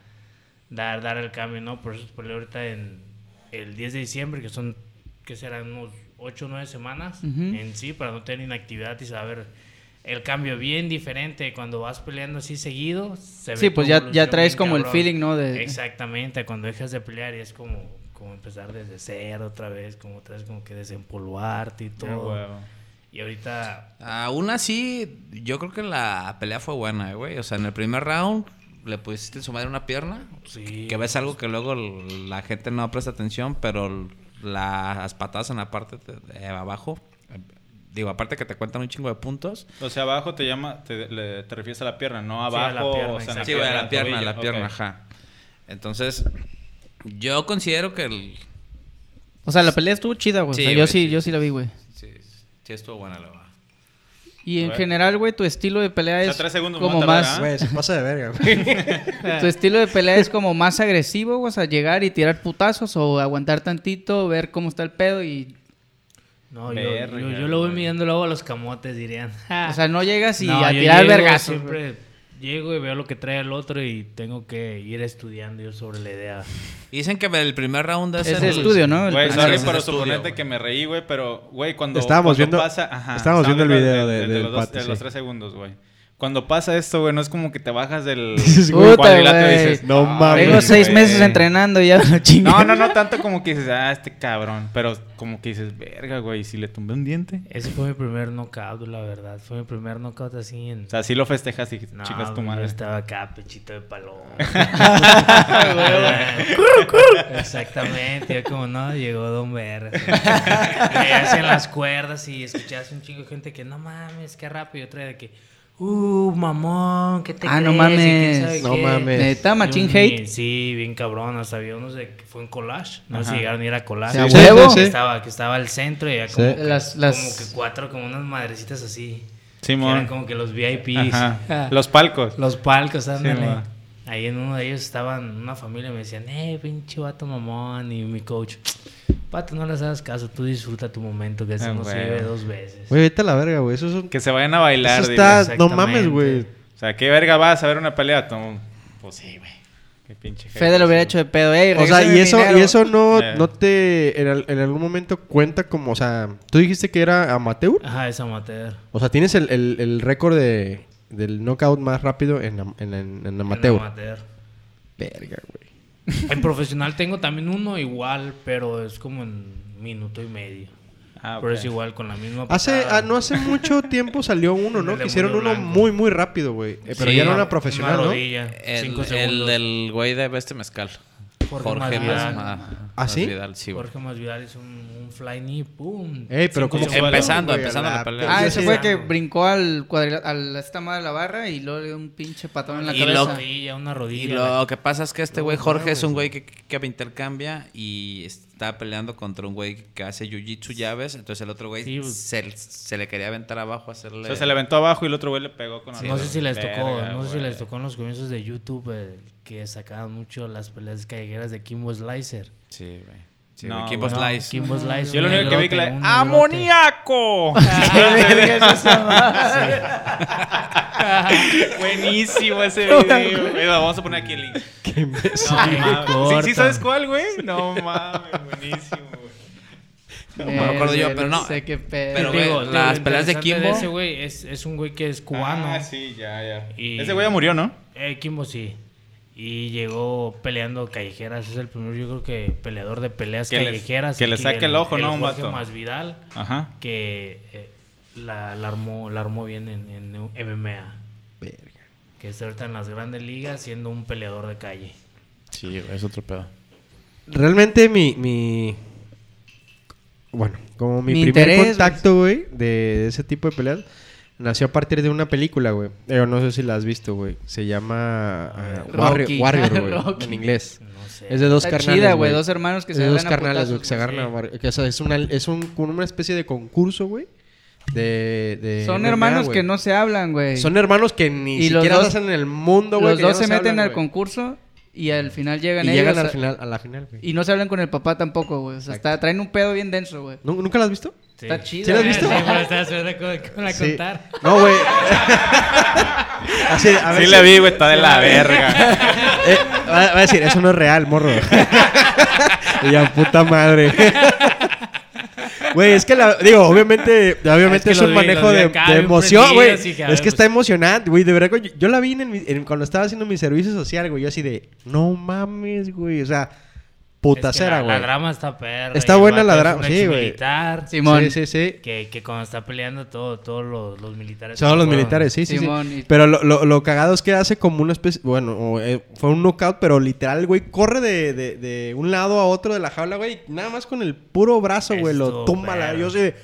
dar, dar el cambio, ¿no? Por eso peleé ahorita en el 10 de diciembre, que son, que serán unos 8 o 9 semanas Ujú. en sí, para no tener inactividad y saber el cambio bien diferente cuando vas peleando así seguido. se ve Sí, pues tu ya, ya traes como el cabrón. feeling, ¿no? De... Exactamente, cuando dejas de pelear y es como, como empezar desde cero otra vez, como otra vez como que desempolvarte y Ah, todo. güey. Y ahorita Aún así, yo creo que la pelea fue buena, eh, güey. O sea, en el primer round le pusiste en su madre una pierna. sí. Que ves algo que luego la gente no presta atención, pero las patadas en la parte de, abajo, eh, digo, aparte que te cuentan un chingo de puntos. O sea, abajo te llama, te, le- te refieres a la pierna, no Sí, a la abajo. pierna, o sea, en Sí, güey, a la pierna, la pierna, ajá. Entonces, yo considero que el... O sea, la pelea estuvo chida, güey. Sí, o sea, yo sí. yo sí la vi, güey. Sí, estuvo buena la verdad. Y A en ver. general, güey, tu estilo de pelea O sea, es tres segundos como más más... tardar, Güey, se pasa de verga, güey. ¿Tu estilo de pelea es como más agresivo, güey? O sea, llegar y tirar putazos o aguantar tantito, ver cómo está el pedo y... No, yo, Verga, yo, yo lo voy midiendo luego a los camotes, dirían. O sea, no llegas y No, a tirar vergazos. Siempre llego y veo lo que trae el otro y tengo que ir estudiando yo sobre la idea. Dicen que el primer round es, Es el- de estudio, ¿no? El Güey, sorry por suponerte que me reí, güey, pero, güey, cuando, Estábamos cuando viendo- pasa... Ajá, estábamos viendo el video de, de- de del los, dos- de sí. los tres segundos, güey. Cuando pasa esto, güey, no es como que te bajas del Puta, cuadrilátero y güey. dices... No "Ay, mames, Tengo seis güey". meses entrenando y ya. No, no, no tanto como que dices, ah, este cabrón. Pero como que dices, verga, güey, si le tumbé un diente. Ese fue mi primer knockout, la verdad. Fue mi primer knockout así en... O sea, sí lo festejas y No, chicas tu madre. Yo estaba acá, pechito de paloma. Exactamente. Yo como, no, llegó Don Ver. hacen las cuerdas y escuchas un chingo de gente que, no mames, qué rápido. Y otra de que, uh, mamón, ¿qué te Ah, no crees? Mames. No qué. mames. Neta, machín hate. Sí, bien cabrón. Hasta había unos de que fue en collage. No sé si llegaron a ir a collage. Sí, Sí, huevo. sí, Que sí. estaba, que estaba al centro y había Sí. como, que, Las- las- como que cuatro, como unas madrecitas así. Que Simón. eran como que los VIPs. Ajá. Los palcos. Los palcos, ándale. Ahí en uno de ellos estaban una familia y me decían, eh, pinche vato mamón. Y mi coach, pato, no les hagas caso, tú disfruta tu momento, que eso Ah, no se güey. vive dos veces. Güey, vete a la verga, güey. Eso es un... Que se vayan a bailar. Eso está... No mames, güey. O sea, ¿qué verga vas a ver una pelea? Tú, Pues sí, güey. Qué pinche Fede lo hubiera hecho de pedo. Ey, O sea, y eso, dinero. y eso no, Eh. no te... En, al- en algún momento cuenta como... O sea, tú dijiste que era amateur. Ajá, es amateur. O sea, tienes el, el, el récord de... del knockout más rápido en, en, en- en amateur. En amateur. Verga, güey. En profesional tengo también uno igual, pero es como en minuto y medio. Ah, Pero es igual con la misma Hace, ah, no hace mucho tiempo salió uno, ¿no? Que hicieron uno Blanco. muy, muy rápido, güey. Eh, pero Sí. ya era Una- profesional, una ¿no? El, cinco el segundos. del güey de Beste Mezcal. Jorge Jorge Masvidal. Mas- ¿Ah, sí? Masvidal, sí. Jorge Masvidal hizo un, un fly knee, ¡pum! Ey, pero como. Empezando, güey, empezando a la pelea. Ah, ese sí- fue que brincó al cuadril, a esta madre de la barra y luego le dio un pinche patón en la Y Una cabeza. lo- rodilla, una Y rodilla. lo que pasa es que este güey Jorge es un güey que, que me intercambia y está peleando contra un güey que hace jiu-jitsu llaves. Entonces el otro güey Sí, pues. se, se le quería aventar abajo, O hacerle. sea, se le aventó abajo y el otro güey le pegó con no sé si les tocó, Verga, no sé si les tocó en los comienzos de YouTube eh, que sacaban mucho las peleas callejeras de Kimbo Slicer. Sí, güey. Sí, No. Kimbo No, Slice. Kimbo Slicer. Yo lo único que vi que la... un. ¡Amoníaco! Buenísimo ese video. güey. Vamos a poner aquí el link. Qué. No, mames. ¿Sí, sí sabes cuál, güey? No mames, buenísimo, güey. me acuerdo yo, pero no. sé qué pedo. Pero, Digo, güey, digo, las peleas de Kimbo- ese güey es, es un güey que es cubano. Ah, sí, ya, ya. Y- Ese güey ya murió, ¿no? Eh, Kimbo sí. Y llegó peleando callejeras. Es el primer, yo creo que peleador de peleas Que callejeras. que le saque el ojo, ¿no, un vato? Masvidal, Ajá. que eh, la, la armó, la armó bien en, en MMA. Verga. Que está ahorita en las grandes ligas siendo un peleador de calle. Sí, güey, es otro pedo. Realmente mi, mi... Bueno, como mi, Mi primer interés, contacto, güey, de, de ese tipo de peleas, nació a partir de una película, güey. Yo no sé si la has visto, güey. Se llama ah. Warrior, Warrior, güey, Rocky. en inglés. No sé. Es de dos Está carnales, chida, güey. Dos hermanos que Es se de dos carnales, güey, putazos, que se agarran a sí. Warrior. Que, o sea, es, una, es un, una especie de concurso, güey. De, de Son MMA, hermanos que no se hablan, güey. Son hermanos que ni Y los siquiera dos- se hacen en el mundo, güey. Los que dos no se meten hablan, al concurso y al final llegan Y ellos. llegan al a- final, a la final, güey. Y no se hablan con el papá tampoco, güey. O sea, está- traen un pedo bien denso, güey. ¿Nu- ¿Nunca la has visto? Está chido. ¿Sí lo has visto? Sí, pero esperando con, con la Sí. contar. No, güey. Así, a ver Sí si- la vi, güey, está de la verga. Eh, va, va a decir, eso no es real, morro. y ya, puta madre. Güey, es que la, digo, obviamente, obviamente Es un vi- manejo de, emoción, güey. que, Es que está pues. emocionante, güey. De verdad, yo, yo la vi en, en- cuando estaba haciendo mi servicio social, güey. Yo así de, no mames, güey. O sea, putacera, Es que güey. la, la drama está perra. Está buena la drama, sí, güey. exmilitar, Simón. Sí, sí, sí. Que, que cuando está peleando todo, todos los, los militares. Todos los fueron- militares, sí, sí, Simón, sí. y- Pero lo, lo, lo cagado es que hace como una especie... Bueno, o, eh, fue un knockout, pero literal, güey, corre de, de, de un lado a otro de la jaula, güey. y Nada más con el puro brazo, güey, lo tumba. La, yo sé,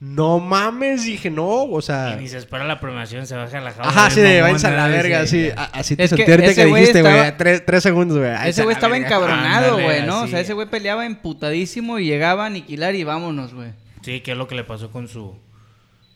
no mames, dije, no, o sea... Y ni se espera la premiación, se baja la jaula. Ajá, sí, de váyanse a la verga, dice, así. te Es que dijiste, güey, estaba- tres, tres segundos, güey. Ese güey estaba encabronado, güey, ¿no? O sea, ese güey peleaba emputadísimo y llegaba a aniquilar y vámonos, güey. Sí, que es lo que le pasó con su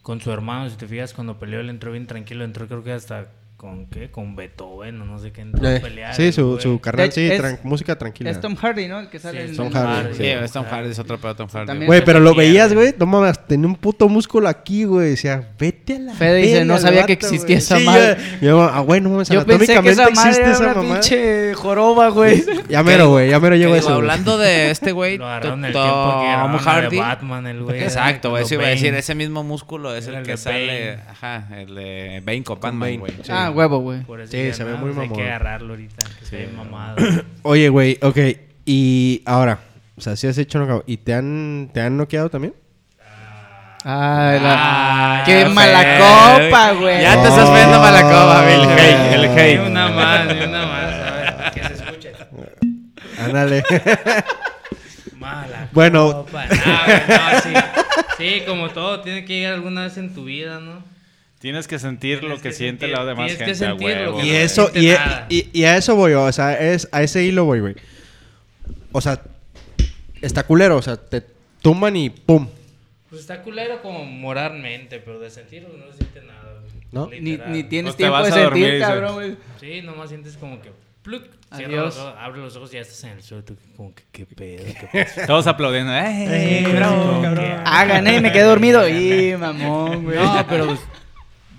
con su hermano. Si te fijas, cuando peleó, él entró bien tranquilo. Entró, creo que hasta con qué? Con Beethoven o no sé qué. Entró Eh, a pelear. sí, su, su sí, hecho, tran- es- música tranquila. Es Tom Hardy, ¿no? El que sale Sí, en Tom en- Hardy, Sí, sí. es Tom Hardy, es otro pedo Tom Hardy. También- Güey, pero lo veías, güey, no mames, tenía un puto músculo aquí, güey. Decía, vete a la Fede dice, no sabía que existía esa Sí, madre. Yo, yo, ah, güey, no mames, Yo pensé que esa madre existe era esa una mamá. pinche joroba, güey. Ya mero, güey, ya mero llegó eso. hablando de este güey, Lo agarraron el Tom tiempo que era Hardy. de Batman, el güey. Exacto, güey, eso iba a decir, ese mismo músculo es el que sale, ajá, el de Bane con. Batman, güey. Ah, huevo, güey. Sí, se ve muy pues Hay que agarrarlo ahorita, que se ve mamado. Oye, güey, ok. Y ahora, o sea, sí has hecho knockout. ¿Y te han, te han noqueado también? Ay, la... Ay, ¡Qué no mala sé. copa, güey! Ya te estás viendo mala copa, Bill. El hate, el hate. Ni una más, ni una más. A ver, que se escuche. Ándale. Mala. Bueno. copa. No, güey, no, sí. Sí, como todo, tiene que llegar alguna vez en tu vida, ¿no? Tienes que sentir Tienes lo que, que siente sentir- la demás que gente huevo. que y no güey. eso, siente y, nada. y, y a eso voy, o sea, es, a ese hilo voy, güey. O sea, está culero, o sea, te tumban y pum. Pues está culero como moralmente, pero de sentirlo no se siente nada, güey. ¿No? Ni, ni tienes Pues te tiempo de vas a sentir, dormir, cabrón, güey. Sí, nomás sientes como que... Pluk, cierra Adiós. los ojos, abre los ojos y ya estás en el suelo. Tú como que, ¿qué pedo? ¿Qué? Todos aplaudiendo. ¡Eh, Como bravo, que, cabrón! Ah, gané me quedé dormido. Y mamón, güey. No, pero pues,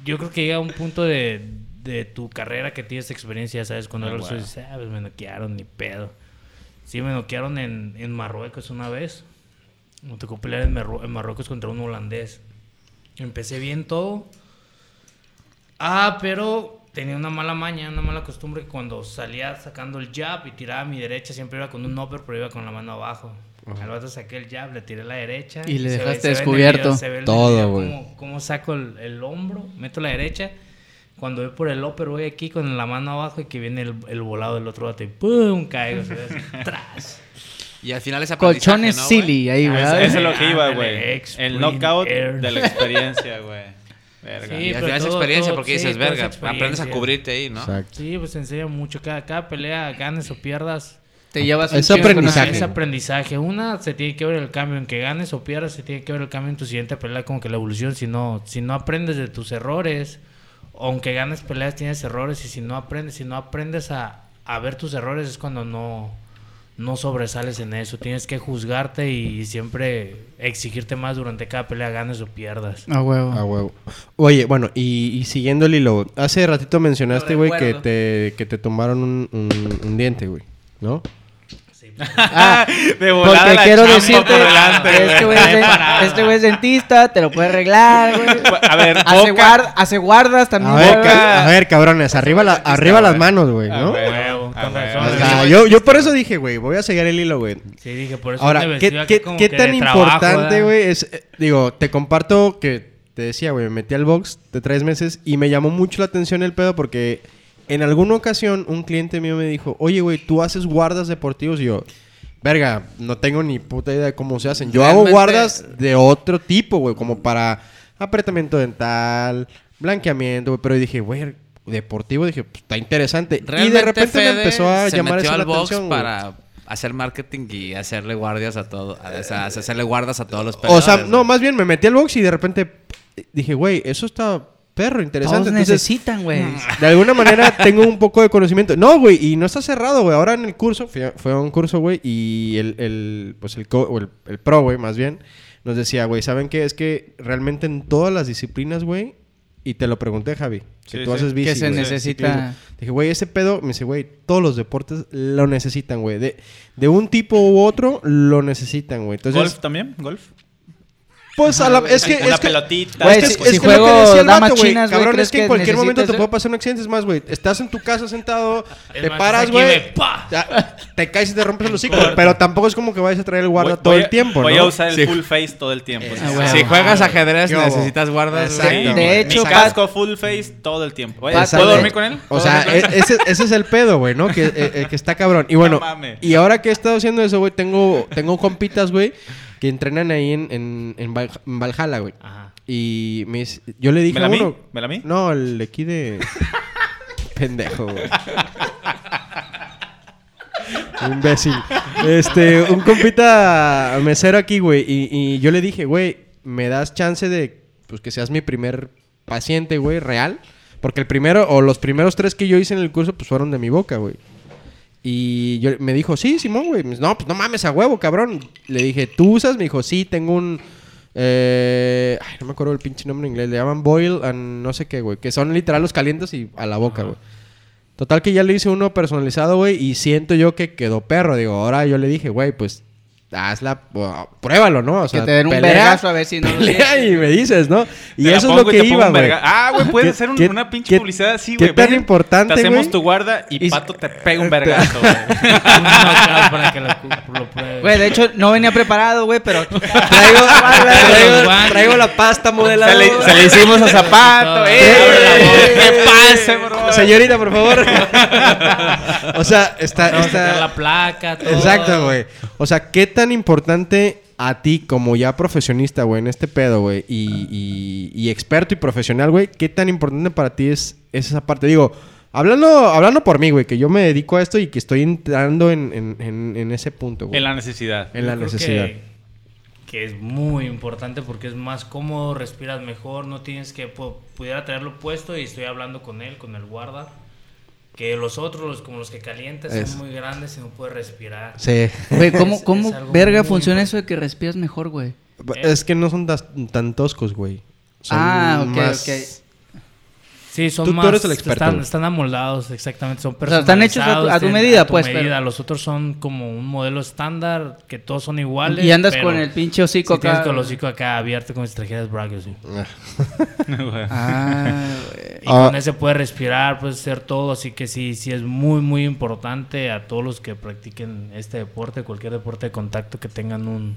yo creo que llega un punto de, de tu carrera que tienes experiencia, ¿sabes? Cuando Ah, ahora bueno. dices, ah, pues me noquearon, ni pedo. Sí, me noquearon en, en Marruecos una vez. Me tocó pelear en, Marru- en Marruecos contra un holandés. Empecé bien todo. Ah, pero tenía una mala maña, una mala costumbre que cuando salía sacando el jab y tiraba a mi derecha, siempre iba con un upper, pero iba con la mano abajo. Al vato saqué el jab, le tiré la derecha. Y le se ve- dejaste se ve descubierto. video, se ve en el Todo, güey. Cómo, cómo saco el, el hombro, meto la derecha. Cuando voy por el upper, voy aquí con la mano abajo y que viene el, el volado del otro vato y ¡pum! caigo. se ve así, ¡tras! Y al final es aprendizaje, Colchones silly ahí, Eso, ¿verdad? eso es lo que iba, güey. El knockout Air. de la experiencia, güey. Verga. Sí, Y al final es experiencia todo- porque sí, dices, es verga, aprendes a experiencia". cubrirte ahí, ¿no? Exacto. Sí, pues te enseña mucho. Cada, cada pelea, ganes o pierdas, Te llevas Es aprendizaje. Es conocimiento. aprendizaje. Una, se tiene que ver el cambio. En que ganes o pierdas, se tiene que ver el cambio en tu siguiente pelea. Como que la evolución. Si no, si no aprendes de tus errores, aunque ganes peleas, tienes errores. Y si no aprendes, si no aprendes a, a ver tus errores, es cuando no, no sobresales en eso. Tienes que juzgarte y siempre exigirte más durante cada pelea, ganes o pierdas. A huevo. A huevo. Oye, bueno, y, y siguiendo el hilo, hace ratito mencionaste, güey, que te, que te tumbaron un, un- un diente, güey, ¿no? Ah, De volada porque la quiero decirte, delante, este güey es, de- este güey es dentista, te lo puede arreglar, güey. A ver, Hace, Boca- guard- hace guardas también. A ver, güey. a ver, cabrones, arriba, la, arriba las manos, güey, ¿no? O sea, yo, yo por eso dije, güey, voy a seguir el hilo, güey. Sí, dije, por eso Ahora, te ¿qué, qué- como qué que tan importante, güey? Es, eh, digo, te comparto que te decía, güey, me metí al box de tres meses y me llamó mucho la atención el pedo porque en alguna ocasión un cliente mío me dijo, oye, güey, tú haces guardas deportivos y yo, verga, no tengo ni puta idea de cómo se hacen. Yo hago guardas de otro tipo, güey, como para apretamiento dental, blanqueamiento, güey, pero dije, güey, deportivo, dije, pues está interesante. y de repente Fede me empezó a se llamar metió eso la al box atención, para hacer marketing y hacerle guardias a todo, o sea, hacerle guardas a todos los O sea, no, más bien me metí al box y de repente dije, güey, eso está perro, interesante. Todos Entonces, necesitan, güey. de alguna manera tengo un poco de conocimiento. No, güey, y no está cerrado, güey. Ahora en el curso, fui a- fue a un curso, güey, y el, el, pues el, co- o el, el pro, güey, más bien, nos decía, güey, ¿saben qué? Es que realmente en todas las disciplinas, güey, y te lo pregunté, Javi, que Sí, tú sí. haces bici, Que se güey, necesita- ciclismo. Dije, güey, ese pedo, me dice, güey, todos los deportes lo necesitan, güey. De, de un tipo u otro lo necesitan, güey. Entonces, ¿Golf también? ¿Golf? Pues a la, es que... Una es que- pelotita. Es que, si- es si que lo que decía el vato, güey, cabrón, ¿crees es que en cualquier momento te puede pasar un accidente. Es más, güey, estás en tu casa sentado, te paras, güey, te caes y te rompes el hocico, pero tampoco es como que vayas a traer el guarda Voy- todo voy el tiempo, Voy ¿no? a usar el Sí. full face todo el tiempo. Ah, sí. Si juegas ajedrez, ¿Qué hubo? necesitas guardas. Exacto. De hecho, Mi casco full face todo el tiempo. Pat- ¿Puedo dormir con él? O ¿Puedo sea, e- ese, es el pedo, güey, ¿no? Que, eh, eh, que está cabrón. Y bueno, y ahora que he estado haciendo eso, güey, tengo, tengo compitas, güey, que entrenan ahí en, en, en, Val- en Valhalla, güey. Ajá. Y me yo le dije ¿Me la a uno... ¿Me la mí? No, el de aquí de... Pendejo, güey. Imbécil. Este, un compita mesero aquí, güey. Y, y yo le dije, güey, ¿me das chance de pues que seas mi primer paciente, güey, real? Porque el primero, o los primeros tres que yo hice en el curso, pues fueron de mi boca, güey. Y yo, me dijo, sí, Simón, güey. No, pues no mames a huevo, cabrón. Le dije, ¿tú usas? Me dijo, sí, tengo un. eh, ay, no me acuerdo el pinche nombre en inglés. Le llaman boil and no sé qué, güey. Que son literal los calientes y a la boca, güey. Total que ya le hice uno personalizado, güey. Y siento yo que quedó perro. Digo, ahora yo le dije, güey, pues hazla, pruébalo, ¿no? O sea, que te den un vergazo a ver si no pelea y me dices, ¿no? Y Te eso es lo que iba, güey. Ah, güey, puedes ¿Qué- hacer un- qué- una pinche qué- publicidad así, qué güey. tan Ven, importante, Te hacemos tu guarda y, Y- Pato te pega un vergazo, güey. Para que lo. Güey, de hecho, no venía preparado, güey, pero... Traigo, traigo, traigo la pasta modelada. Se le, se le hicimos a Zapato, eh. ¿Qué pase, bro? Señorita, por favor. o sea, está, está, la placa, todo. Exacto, güey. O sea, ¿qué tan importante a ti como ya profesionista, güey, en este pedo, güey, y, y- y experto y profesional, güey, qué tan importante para ti es, es esa parte? Digo, hablando, hablando por mí, güey, que yo me dedico a esto y que estoy entrando en, en- en- en ese punto, güey. En la necesidad. En la Yo creo necesidad. Que, que es muy importante porque es más cómodo, respiras mejor, no tienes que pu- pudiera traerlo puesto y estoy hablando con él, con el guarda. Que los otros, los, como los que calientas, Es- son muy grandes y no puedes respirar. Sí. Güey, ¿cómo, Es- cómo es verga funciona eso de que respiras mejor, güey? Es que no son tan toscos, güey. Son Ah, ok, más- ok. Sí, son Tú- tú más. eres el experto, Están, están amoldados, exactamente. Son O sea, están hechos a tu- a tu personalizados, medida, tienen- pues, medida. pero- Los otros son como un modelo estándar, que todos son iguales. Y andas pero con el pinche hocico tienes acá. con el hocico acá abierto como si trajeras brackets. sí. Ah, güey. Y Ah. con ese puedes respirar, puedes hacer todo. Así que sí, sí es muy, muy importante a todos los que practiquen este deporte, cualquier deporte de contacto, que tengan un,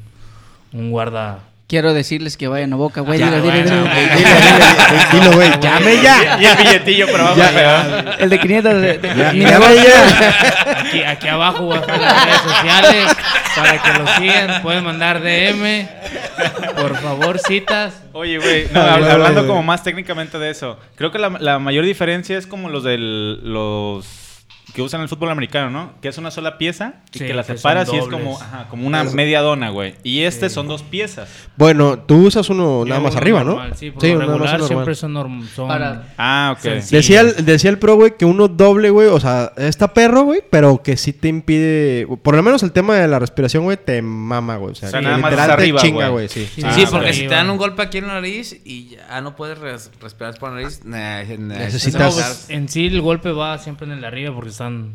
un guarda. Quiero decirles que vayan a boca, güey. Ya, Dile, dile, bueno, dile. güey. Dile, dile, dilo, güey. Llame ya. Y el billetillo por abajo. Ya. pegado. El de 500 de, de- Ya. Aquí, aquí abajo voy a dejar las redes sociales para que lo sigan. Pueden mandar DM. Por favor, citas. Oye, güey, no, hablando como más técnicamente de eso, creo que la, la mayor diferencia es como los del los que usan el fútbol americano, ¿no? Que es una sola pieza y Sí, que la que separas y es como, ajá, como una media dona, güey. Y este son dos piezas. Bueno, tú usas uno nada más uno arriba, normal, ¿no? Sí, por lo nada más siempre son, norm- son Para- Ah, ok. Decía el, decía el pro, güey, que uno doble, güey, o sea, está perro, güey, pero que sí te impide, por lo menos el tema de la respiración, güey, te mama, güey. O sea, O sea, que nada más literal es te arriba, chinga, güey. sí. Sí, Ah, sí, porque si te dan un golpe aquí en la nariz y ya no puedes res- respirar por la nariz, ne- ne- Necesitas- en sí el golpe va siempre en el de arriba porque están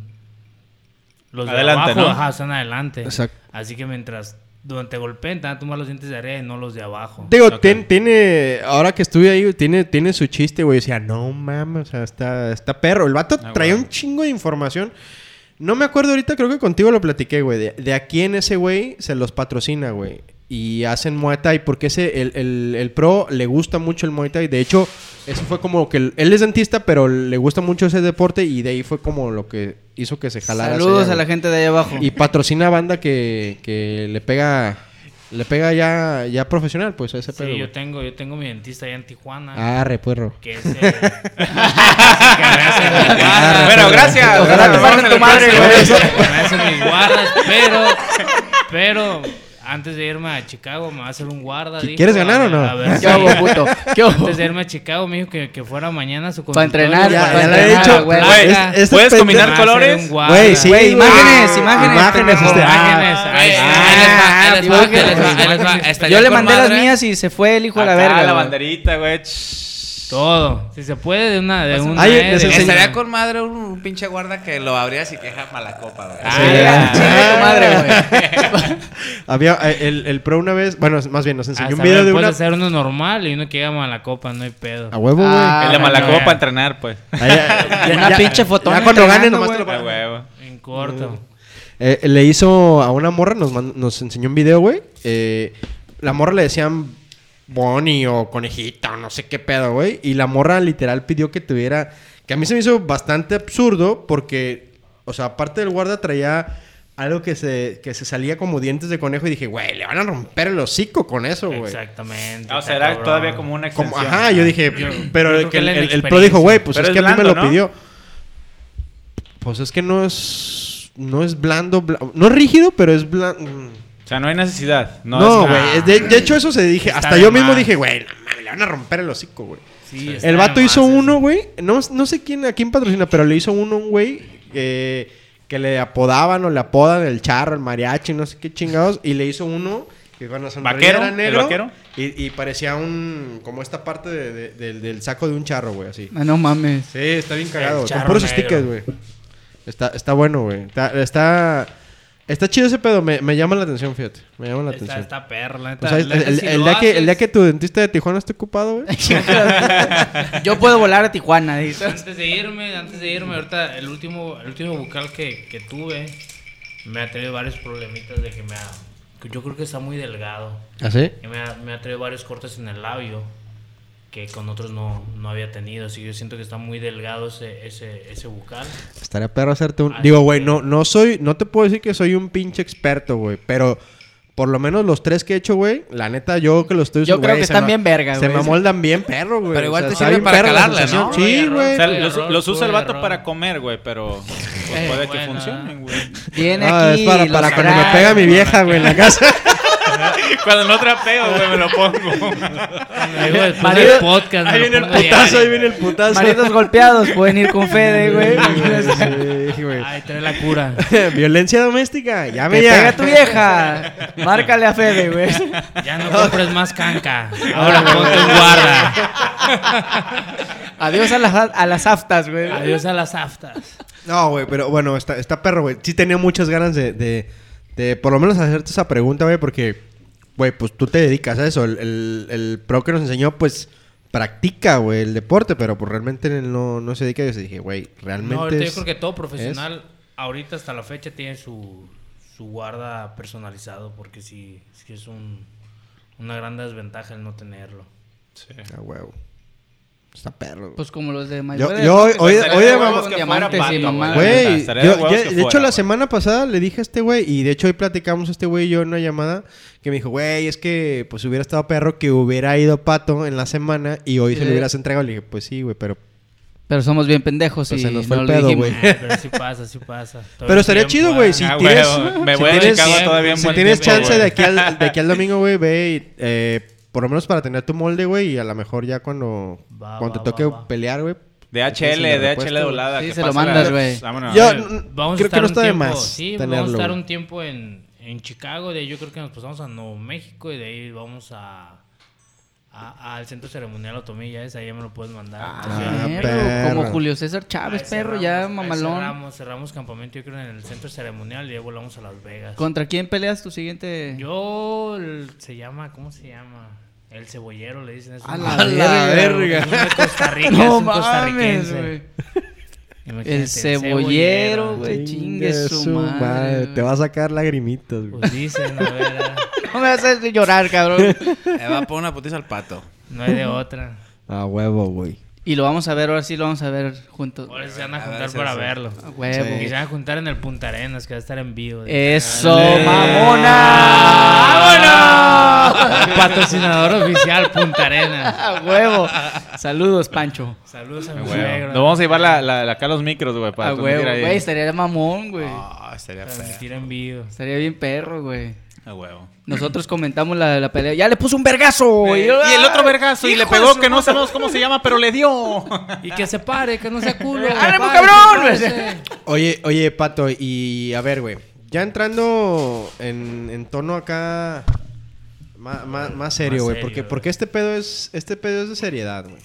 los de Adelante, abajo, ¿no? ajá, están adelante. Exacto. Así que mientras durante te golpeen, te van a tomar los dientes de arriba y no los de abajo. Digo, tiene, ahora que estuve ahí, tiene, tiene su chiste, güey. Decía, no mames, o sea, está, está perro. El vato Ah, traía un chingo de información. No me acuerdo ahorita, creo que contigo lo platiqué, güey. De, de a quién ese güey se los patrocina, güey. Y hacen Muay Thai porque ese, el, el, el pro le gusta mucho el Muay Thai. De hecho, eso fue como que... el- él es dentista, pero le gusta mucho ese deporte y de ahí fue como lo que hizo que se jalara. Saludos allá, a la gente de ahí abajo. Y patrocina banda que, que le pega... Le pega ya, ya profesional, pues, a ese pedo, Sí, yo tengo, yo tengo mi dentista allá en Tijuana. Ah, repuerro. Que es el... que me hace mis guardas. Bueno, gracias. Ojalá te tu madre, hacen mis guardas, pero... Pero... Antes de irme a Chicago me va a hacer un guarda. ¿Qui- dijo, quieres ganar a o no? a ver ¿Qué hubo, puto? Antes de irme a Chicago me dijo que, que fuera mañana a su Para entrenar, Ya, para he entrenar, dicho, güey. Güey, Placa. es- este ¿puedes pendejo- combinar colores? Güey, sí, Güey, imágenes, imágenes, Imágenes, Imágenes, ah, Yo le mandé las mías y se fue el hijo de la verga. la banderita, güey. Todo. Si se puede de una... De una Ay, eh, una. Estaría con madre un, un pinche guarda que lo abrías y queja mala copa, güey. Ah, Sí, ya. chinga tu madre, güey. Había eh, el, el pro una vez, bueno, más bien nos enseñó Hasta un video de puedes una hacer uno normal y uno que llega a la copa, no hay pedo. a huevo, güey. Ah, El de bueno, Malacopa ya. para entrenar, pues. Ya- ya- Una ya- pinche fotona Ya cuando gane entrenando, nomás te lo A pago. huevo. En corto. Eh, le hizo a una morra, nos, nos enseñó un video, güey. Eh, la morra le decían Bonnie o conejita o no sé qué pedo, güey. Y la morra literal pidió que tuviera... Que a mí se me hizo bastante absurdo porque, o sea, aparte del guarda traía algo que se, que se salía como dientes de conejo y dije, güey, le van a romper el hocico con eso, güey. Exactamente. Ah, o sea, era cabrón. todavía como una Como- extensión. ajá, yo dije, Yo- pero yo el, el, la el- el pro dijo, güey, pues Pero es es que a mí me blando, lo ¿no? pidió. Pues es que no es. No es blando, bla- no es rígido, pero es blando. O sea, no hay necesidad. No, No, es güey. nada. de, de hecho, eso se dije. Está hasta yo mismo más. dije, güey, no le van a romper el hocico, güey. Sí, El vato hizo más eso. uno, güey. No, no sé quién, a quién patrocina, pero le hizo uno, un güey, que le apodaban o le apodan el charro, el mariachi, no sé qué chingados. Y le hizo uno que cuando sonreía ¿Vaquero? era ¿El vaquero? Y, y parecía un. como esta parte de- de- del- del saco de un charro, güey, así. Ah, no mames. Sí, está bien cagado. Con puros negro. stickers, güey. Está, está bueno, güey. Está, está, está chido ese pedo. Me, me llama la atención, fíjate. Me llama la Está, atención. está perro, la neta. O sea, el, si día que, el día que tu dentista de Tijuana esté ocupado, güey. Yo puedo volar a Tijuana, dice. Antes de irme, antes de irme, ahorita el último, el último bucal que, que tuve me ha traído varios problemitas de que me ha... Yo creo que está muy delgado. ¿Ah, sí? Y me ha, me ha traído varios cortes en el labio que con otros no, no había tenido. Así que yo siento que está muy delgado ese, ese, ese bucal. Estaría perro hacerte un... Digo, güey, no, no soy... No te puedo decir que soy un pinche experto, güey. Pero... Por lo menos los tres que he hecho, güey. La neta, yo que los estoy Yo usando, creo güey, que se están ma- bien verga, Se güey. me moldan bien perro, güey. Pero igual te está sirve bien para perra la calarle, sensación. ¿no? Sí, güey. O sea, Fue los, usa el vato para comer, güey, pero pues, Eh, puede que funcionen, güey. Viene Ah, aquí. es para, para cuando me pega mi vieja, güey, en la casa. Cuando no trapeo, güey, me lo pongo. Luego después Marido- del podcast. me Ahí viene el putazo, ahí viene el putazo. Maridos golpeados pueden ir con Fede, güey. Sí, güey. Ay, trae la cura. Violencia doméstica, Te llame ya. pega tu vieja. Márcale a Fede, güey. Ya no compres más canca. Ahora ponte un guarda. Adiós a las, a las aftas, güey. Adiós a las aftas. No, güey, pero bueno, está, está perro, güey. Sí tenía muchas ganas de, de, de por lo menos hacerte esa pregunta, güey, porque, güey, pues tú te dedicas a eso. El, el, el pro que nos enseñó, pues, practica, güey, el deporte, pero pues realmente él no, no se dedica. Y yo dije, güey, realmente No, ahorita es- yo creo que todo profesional, ahorita hasta la fecha, tiene su, su guarda personalizado, porque sí, sí es un, una gran desventaja el no tenerlo. Ah, huevo. Está perro, güey. Pues como los de Yo, Mayweather, yo huevos mamá- con que diamantes y mamá. güey. Güey, yo- de hecho fuera, la güey. semana pasada le dije a este güey y de hecho hoy platicamos este güey y yo en una llamada que me dijo, güey, es que pues hubiera estado perro que hubiera ido Pato en la semana y hoy se lo hubieras entregado. Le dije, pues sí, güey, pero... Pero somos bien pendejos Pues y se nos fue no el pedo, güey. Pero sí pasa, sí pasa. Todo Pero estaría tiempo, chido, güey, ah. si Ah, tienes... me si voy a tienes- todavía Si tienes tiempo, chance güey. de aquí, al, de aquí al domingo, güey, ve y, eh, por lo menos para tener tu molde, güey, y a lo mejor ya cuando, Va, cuando va, te toque va, va. pelear, güey. DHL, DHL doblada. Sí, que se lo mandas, güey. Yo- creo a que estar no un está de tiempo, más Sí, tenerlo, vamos a estar un tiempo en, en Chicago. De ahí yo creo que nos pasamos a Nuevo México y de ahí vamos a, a- al centro ceremonial Otomilla. Ese ahí ya me lo puedes mandar. Ah, Perro, como Julio César Chávez, ahí perro, cerramos, ya ahí mamalón. Cerramos, cerramos campamento, yo creo, en el centro ceremonial y ya volamos a Las Vegas. ¿Contra quién peleas tu siguiente? Yo, el- se llama, ¿cómo se llama? El cebollero, le dicen. Es A la verga. Es uno de Costa Rica, es no un mames, costarricense. Imagínate, El cebollero, güey. Chingue su madre, Te va a sacar lagrimitas, güey. Pues dicen, a ver, ah, No me haces llorar, cabrón. Le va a poner una putiza al pato. no hay de otra. A huevo, güey. Y lo vamos a ver, ahora sí lo vamos a ver juntos. Ahora sí se van a A ver, juntar para sí. verlo. A huevo. Y se van a juntar en el Punta Arenas, que va a estar en vivo. Eso, Dale. mamona. ¡Vámonos! Patrocinador oficial, Punta Arenas. A huevo. Saludos, Pancho. Saludos a mi Güey, suegro. Nos vamos a llevar la, la, la- acá los micros, güey, para A huevo, ahí. güey. Estaría de mamón, güey. Ah, estaría feo. Transmitir en vivo. Estaría bien perro, güey. A huevo. Nosotros comentamos la, la pelea. Ya le puso un vergazo. y Y, el otro vergazo, y le pegó que no sabemos cómo se llama, pero le dio. Y que se pare, que no sea culo. ¡Ánimo, Pare, cabrón! Oye, oye, Pato, y a ver, güey. Ya entrando en, en tono acá más, más, más serio, güey. Porque, porque este pedo es este pedo es de seriedad, güey.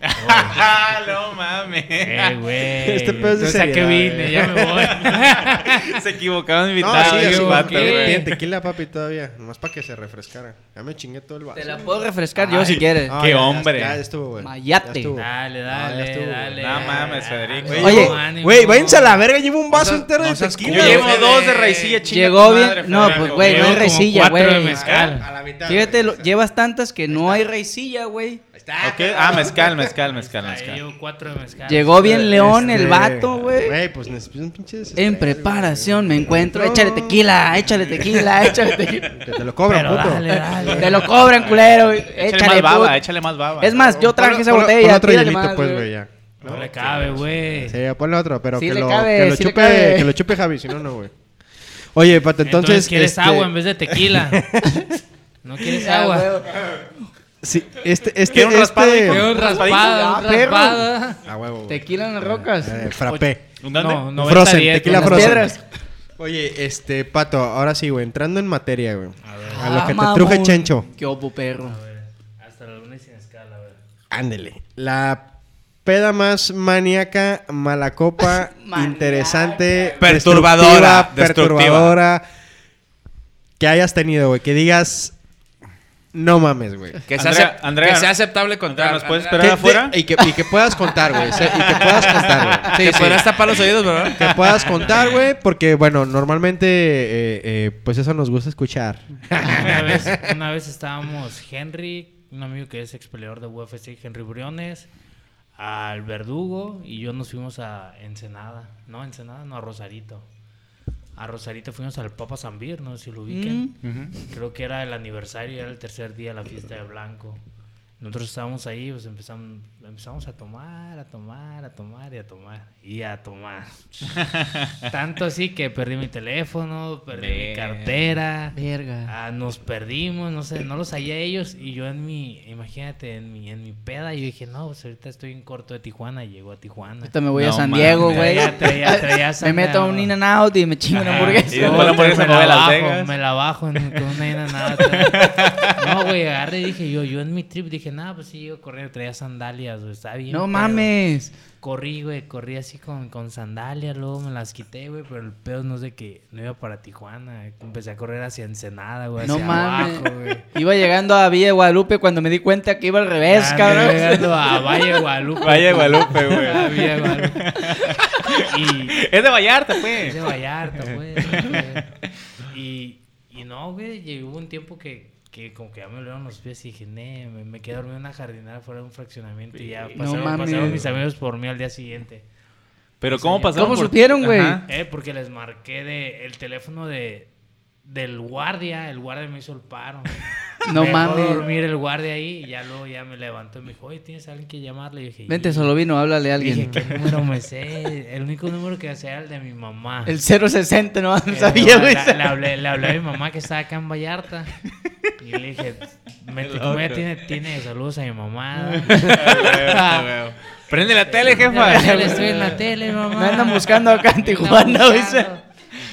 no mames. Eh, güey. Este pedo es de Entonces, ¿a qué seriedad, vine? eh. Ya me voy. Se equivocaron de No, invitado. sí, qué así, vato, que güey. tiene tequila, papi, todavía. Nomás para que se refrescara. Ya me chingué todo el vaso. Te la puedo refrescar yo Ay. si quieres. Ah, Qué ya, hombre. Ya, estuvo, güey. Mayate. Dale, dale, estuvo. dale. No mames, Federico. Oye, güey, váyanse a la verga. Llevo un vaso No seas- entero de no tequila. Yo llevo dos de raicilla, chinga Llegó bien- madre, no, pues, güey, no hay raicilla, cuatro de güey. mezcal. A la mitad. Fíjate, llevas tantas que no hay raicilla, güey. Ok, Ah, mezcal, mezcal, mezcal, mezcal. llevo cuatro de mezcal. Llegó bien león el Este, vato, güey. Güey, pues necesito un pinche En preparación me encuentro. No. Échale tequila, échale tequila, échale tequila. Que te lo cobran, Pero puto. dale, dale. Te lo cobran, culero. güey. Échale Échale, más baba, puto. échale más baba. Es más, yo traje Ponle- esa ponle- botella. ponle otro hielito, más, pues, güey. ya. No le cabe, güey. Sí, ponle otro, pero Sí que, lo, cabe, que, lo sí chupe, que lo chupe Javi, si no, no, güey. Oye, Pato, entonces... Entonces, quieres este, agua en vez de tequila. ¿No quieres agua? Sí, este... este ¿Quiere un raspado, este- hijo? Quiero un raspadito? raspada, Ah, un perro. raspada. A huevo, güey. Tequila en las rocas. Eh, frappé. ¿Un dónde? No, no, Frozen, tequila Las Frozen. piedras. Oye, este, Pato, ahora sí, güey, entrando en materia, güey. A ver, A lo Ah, que te mamón. truje Chencho. Qué opo, perro. a ver. Hasta la luna y sin escala, a ver. Ándele. La peda más maníaca, mala copa, interesante, Perturbadora, destructiva, perturbadora que hayas tenido, güey. Que digas, no mames, güey. Que sea, Andrea, que sea aceptable contar. ¿nos puedes esperar Que- afuera? de- y, que, y que puedas contar, güey. se- Y que puedas contar, güey. Te podrás tapar los oídos, ¿verdad? Que puedas contar, güey, porque, bueno, normalmente, eh, eh, pues eso nos gusta escuchar. Una vez, una vez estábamos Henry, un amigo que es ex peleador de UFC, Henry Briones, al Verdugo y yo nos fuimos a Ensenada. No, Ensenada, no, a Rosarito. A Rosarito fuimos al Papa Zambir, no sé si lo ubiquen. Ujú. Creo que era el aniversario, era el tercer día de la fiesta de Blanco. Nosotros estábamos ahí, pues empezamos, empezamos a tomar, a tomar, a tomar y a tomar. Y a tomar. Tanto así que perdí mi teléfono, perdí mi cartera. Verga. Ah, nos perdimos, no sé, no los hallé a ellos y yo en mi, imagínate, en mi, en mi peda, yo dije, no, pues ahorita estoy en corto de Tijuana, llego a Tijuana. Ahorita me voy a San. Diego, güey. Me meto a un. In and Out y me chingo una hamburguesa. Y después la hamburguesa me la bajo, me la bajo en- con una ina nada. No, güey, agarré y dije yo, yo en mi trip dije, nada, pues sí, yo corriendo, traía sandalias, güey, está bien. No pedo". mames. Corrí, güey, corrí así con, con sandalias, luego me las quité, güey, pero el pedo no es de que no iba para Tijuana. Empecé a correr hacia Ensenada, güey, No hacia mames. abajo, güey. Iba llegando a Villa de Guadalupe cuando me di cuenta que iba al revés, Ya, cabrón. llegando a Valle de Guadalupe. Valle de Guadalupe, güey. Villa de Guadalupe. Y Es de Vallarta, es pues. de Vallarta, pues. Y, y no, güey, llegó un tiempo que, que como que ya me dolieron los pies y dije, ne, me, me quedé dormido en una jardinera fuera de un fraccionamiento y ya No pasaron, mames. pasaron mis amigos por mí al día siguiente. Pero ¿cómo pasaron ¿Cómo por- supieron, güey? Eh, porque les marqué de el teléfono de del guardia, el guardia me hizo el paro. No me dejó mames. dormir el guardia ahí y ya luego ya me levantó y me dijo, oye, ¿tienes a alguien que llamarle? Y dije, Vente, solo vino, háblale a Dije, alguien. ¿qué número me sé? El único número que sé era el de mi mamá. El 060, no, no Eh, sabía, no, güey. la- le, hablé, le hablé a mi mamá que estaba acá en Vallarta. Y le dije, "Mete, como ella tiene, tiene saludos a mi mamá. Prende la tele, Ya jefa. le estoy en la tele, mamá. Me andan buscando acá en Me Tijuana.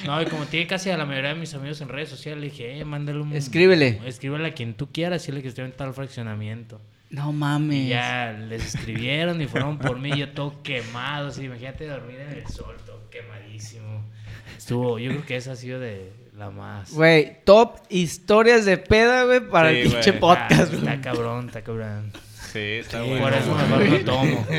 No, y como tiene casi a la mayoría de mis amigos en redes sociales, le dije, eh, mándale un... Escríbele. Escríbele a quien tú quieras, dile que estoy en tal fraccionamiento. No Y mames. ya les escribieron y fueron por mí, yo todo quemado, así, imagínate dormir en el sol, todo quemadísimo. Estuvo, yo creo que esa ha sido de la más... Güey, top historias de peda, güey, para Sí, el pinche güey. podcast, Está, güey. está cabrón, está cabrón. Sí, está Sí, bueno. por eso mejor no tomo.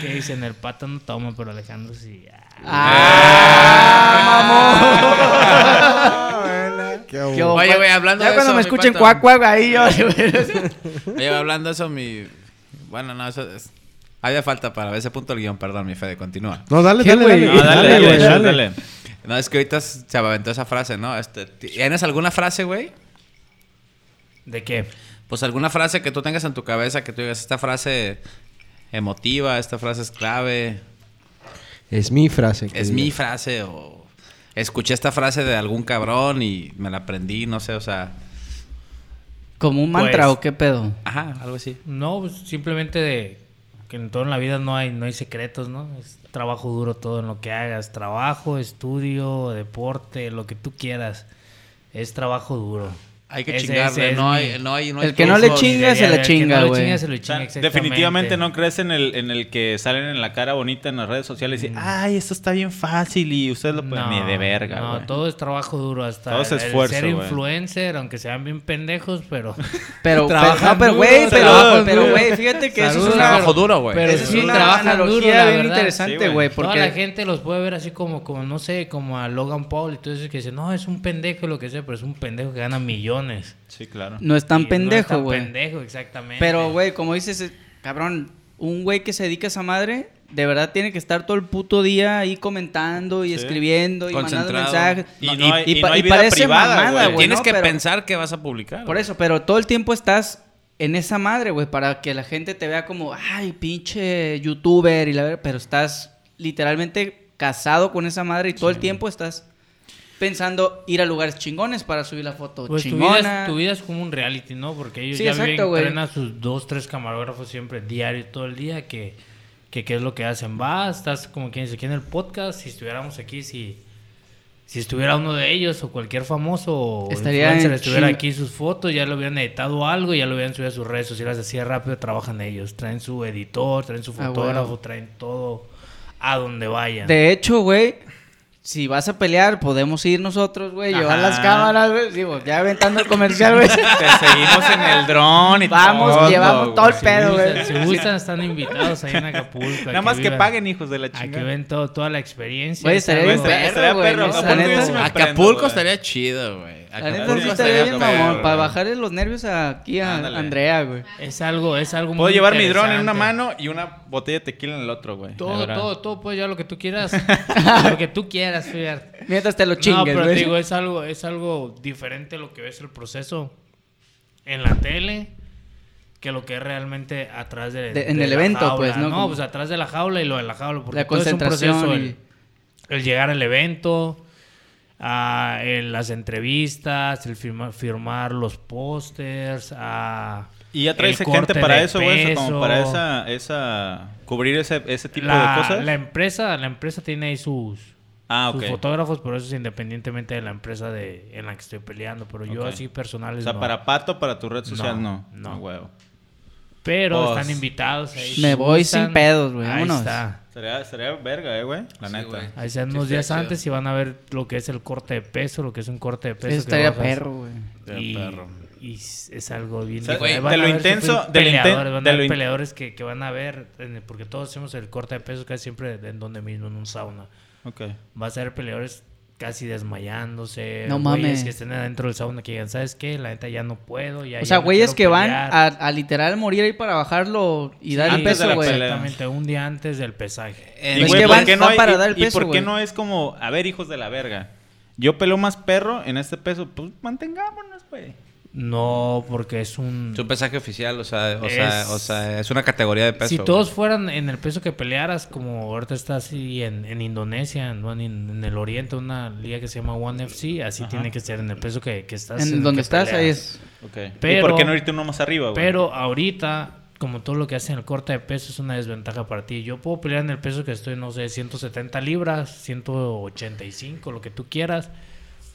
que dicen, el pato no toma, pero Alejandro sí. ¡Ah, Qué mamón! ¿Qué? Oye, güey, hablando ya de cuando eso, me escuchen cuac, cuac, ahí yo... Oye, hablando de eso, mi. Bueno, no, eso es. Había falta para ese punto del guion, perdón, mi Fede, continúa. No, dale, ¿Qué, dale, güey? dale. No, dale, dale, güey, dale, dale. No, es que ahorita se aventó esa frase, ¿no? Este, ¿Tienes alguna frase, güey? ¿De qué? Pues alguna frase que tú tengas en tu cabeza que tú digas, esta frase emotiva, esta frase es clave, Es mi frase. que es diga. mi frase o escuché esta frase de algún cabrón y me la aprendí, no sé, o sea, ¿Como un mantra Pues- o qué pedo? ajá, algo así. No, pues, simplemente de que en toda la vida no hay, no hay secretos, ¿no? Es trabajo duro todo en lo que hagas. Trabajo, estudio, deporte, lo que tú quieras. Es trabajo duro. Hay que Ese- chingarle, ese es no, mi- hay, no hay, no El hay que no le trucos. chinga, se la El que chinga, no le güey. chinga, se O sea, chinga, exactamente. definitivamente no crees en el, en el que salen en la cara bonita en las redes sociales y dicen, ay, esto está bien fácil y ustedes lo pueden... Ni de verga, No, güey. todo es trabajo duro hasta Todo es el- esfuerzo, el ser güey. influencer, aunque sean bien pendejos, pero Pero, Trabajan pero, no, güey, pero, güey, fíjate que eso es una, Trabajo duro, güey. pero es sí, una trabajan analogía duro, la bien interesante, güey. güey, Toda porque la gente los puede ver así como, como, no sé, como a Logan Paul y todo eso que dicen, no, es un pendejo lo que sea, pero es un pendejo que gana millones. Sí, claro. no es tan Y no es pendejo, tan güey. pendejo, exactamente. Pero, güey, como dices, eh, cabrón, un güey que se dedica a esa madre, de verdad tiene que estar todo el puto día ahí comentando y Sí. escribiendo y mandando mensajes. Y no hay- y pa- no hay vida parece privada, mamada, güey. güey. Tienes ¿no? que Pero- pensar que vas a publicar. Por güey. eso, pero todo el tiempo estás en esa madre, güey, para que la gente te vea como, ay, pinche youtuber y la verdad, pero estás literalmente casado con esa madre y todo el tiempo estás pensando ir a lugares chingones para subir la foto Pues tu chingona. vida, es, tu vida es como un reality, ¿no? Porque ellos Sí, ya exacto, viven, traen a sus dos, tres camarógrafos siempre diario, todo el día, que, que qué es lo que hacen. Va, estás como quien dice aquí en el podcast, si estuviéramos aquí, si, si estuviera uno de ellos o cualquier famoso Estaría influencer en estuviera aquí sus fotos, ya lo hubieran editado algo, ya lo hubieran subido a sus redes sociales, así de rápido trabajan ellos. Traen su editor, traen su Ah, fotógrafo, traen todo a donde vayan. De hecho, güey, si vas a pelear, podemos ir nosotros, güey, llevar las cámaras, güey. Digo, ya aventando el comercial, güey. Te seguimos en el dron y Vamos, todo, llevamos todo el güey. Si pedo, güey. Si gustan, están invitados ahí en Acapulco. Nada más que vivan- paguen, hijos de la que chingada. ven todo, toda la experiencia. Güey, Es estaría algo- bien perro, estaría güey. perro, neta, Acapulco Acapulco güey. estaría chido, güey. La neta Acapulco sí estaría bien, perro, mamón, güey. para bajarle los nervios aquí a Ándale. Andrea, güey. Es algo, es algo Puedo muy llevar mi dron en una interesante. mano y una botella de tequila en el otro, güey. Todo, todo, todo, pues ya lo que tú quieras. lo que tú quieras, fíjate. Mientras te lo No, chingues, pero te güey. digo, es algo, es algo diferente lo que ves el proceso en la tele que lo que es realmente atrás de, De- en de el la evento, jaula. pues, ¿no? No, Como- pues atrás de la jaula y lo de la jaula. Porque La todo es un concentración proceso. y- El, el llegar al evento, a, las entrevistas, el firmar, firmar los pósters, a... Y ya traes gente para eso, güey. Como para esa, esa... Cubrir ese, ese tipo la, de cosas. La empresa, la empresa tiene ahí sus, Ah, sus fotógrafos, pero eso es independientemente de la empresa de, en la que estoy peleando. Pero yo Ok. así personales O sea, no. para Pato, para tu red social, no. No, no. No, huevo. Pero Pues, están invitados ahí. me voy gustan, sin pedos, güey, Ahí vámonos. está. Sería, sería verga, eh, güey. La Sí, neta. güey. Ahí sean unos días chido. antes y van a ver lo que es el corte de peso, lo que es un corte de peso. Eso estaría bajas. perro, güey. Y, Estaría perro. y es algo bien O sea, güey, de a lo ver intenso- de peleadores, van a in- peleadores que, que van a ver, en- porque todos hacemos el corte de peso casi siempre en donde mismo, en un sauna. Ok. Va a ser peleadores casi desmayándose. No güeyes mames. que estén adentro del sauna que digan, ¿sabes qué? La neta ya no puedo. Ya, O sea, no güeyes que van pelear". a, a literal morir ahí para bajarlo y dar el peso, güey. Exactamente, un día antes del pesaje. En- Y, Es güey, que ¿por van- qué no van hay- para y- dar el ¿Y peso, por qué no es como, a ver, hijos de la verga? Yo peleo más perro en este peso, pues mantengámonos, güey. No, porque es un... Es un pesaje oficial, o sea, o, sea, Es- o sea, es una categoría de peso. si güey. todos fueran en el peso que pelearas, como ahorita está así en, en Indonesia, ¿no? en, en el Oriente, una liga que se llama One FC, así Ajá. tiene que ser en el peso que, que estás. En el donde estás, ahí es. Ok. ¿Y Pero- por qué no irte uno más arriba, güey? Pero ahorita, como todo lo que hacen el corte de peso es una desventaja para ti. Yo puedo pelear en el peso que estoy, no sé, 170 libras, 185, lo que tú quieras.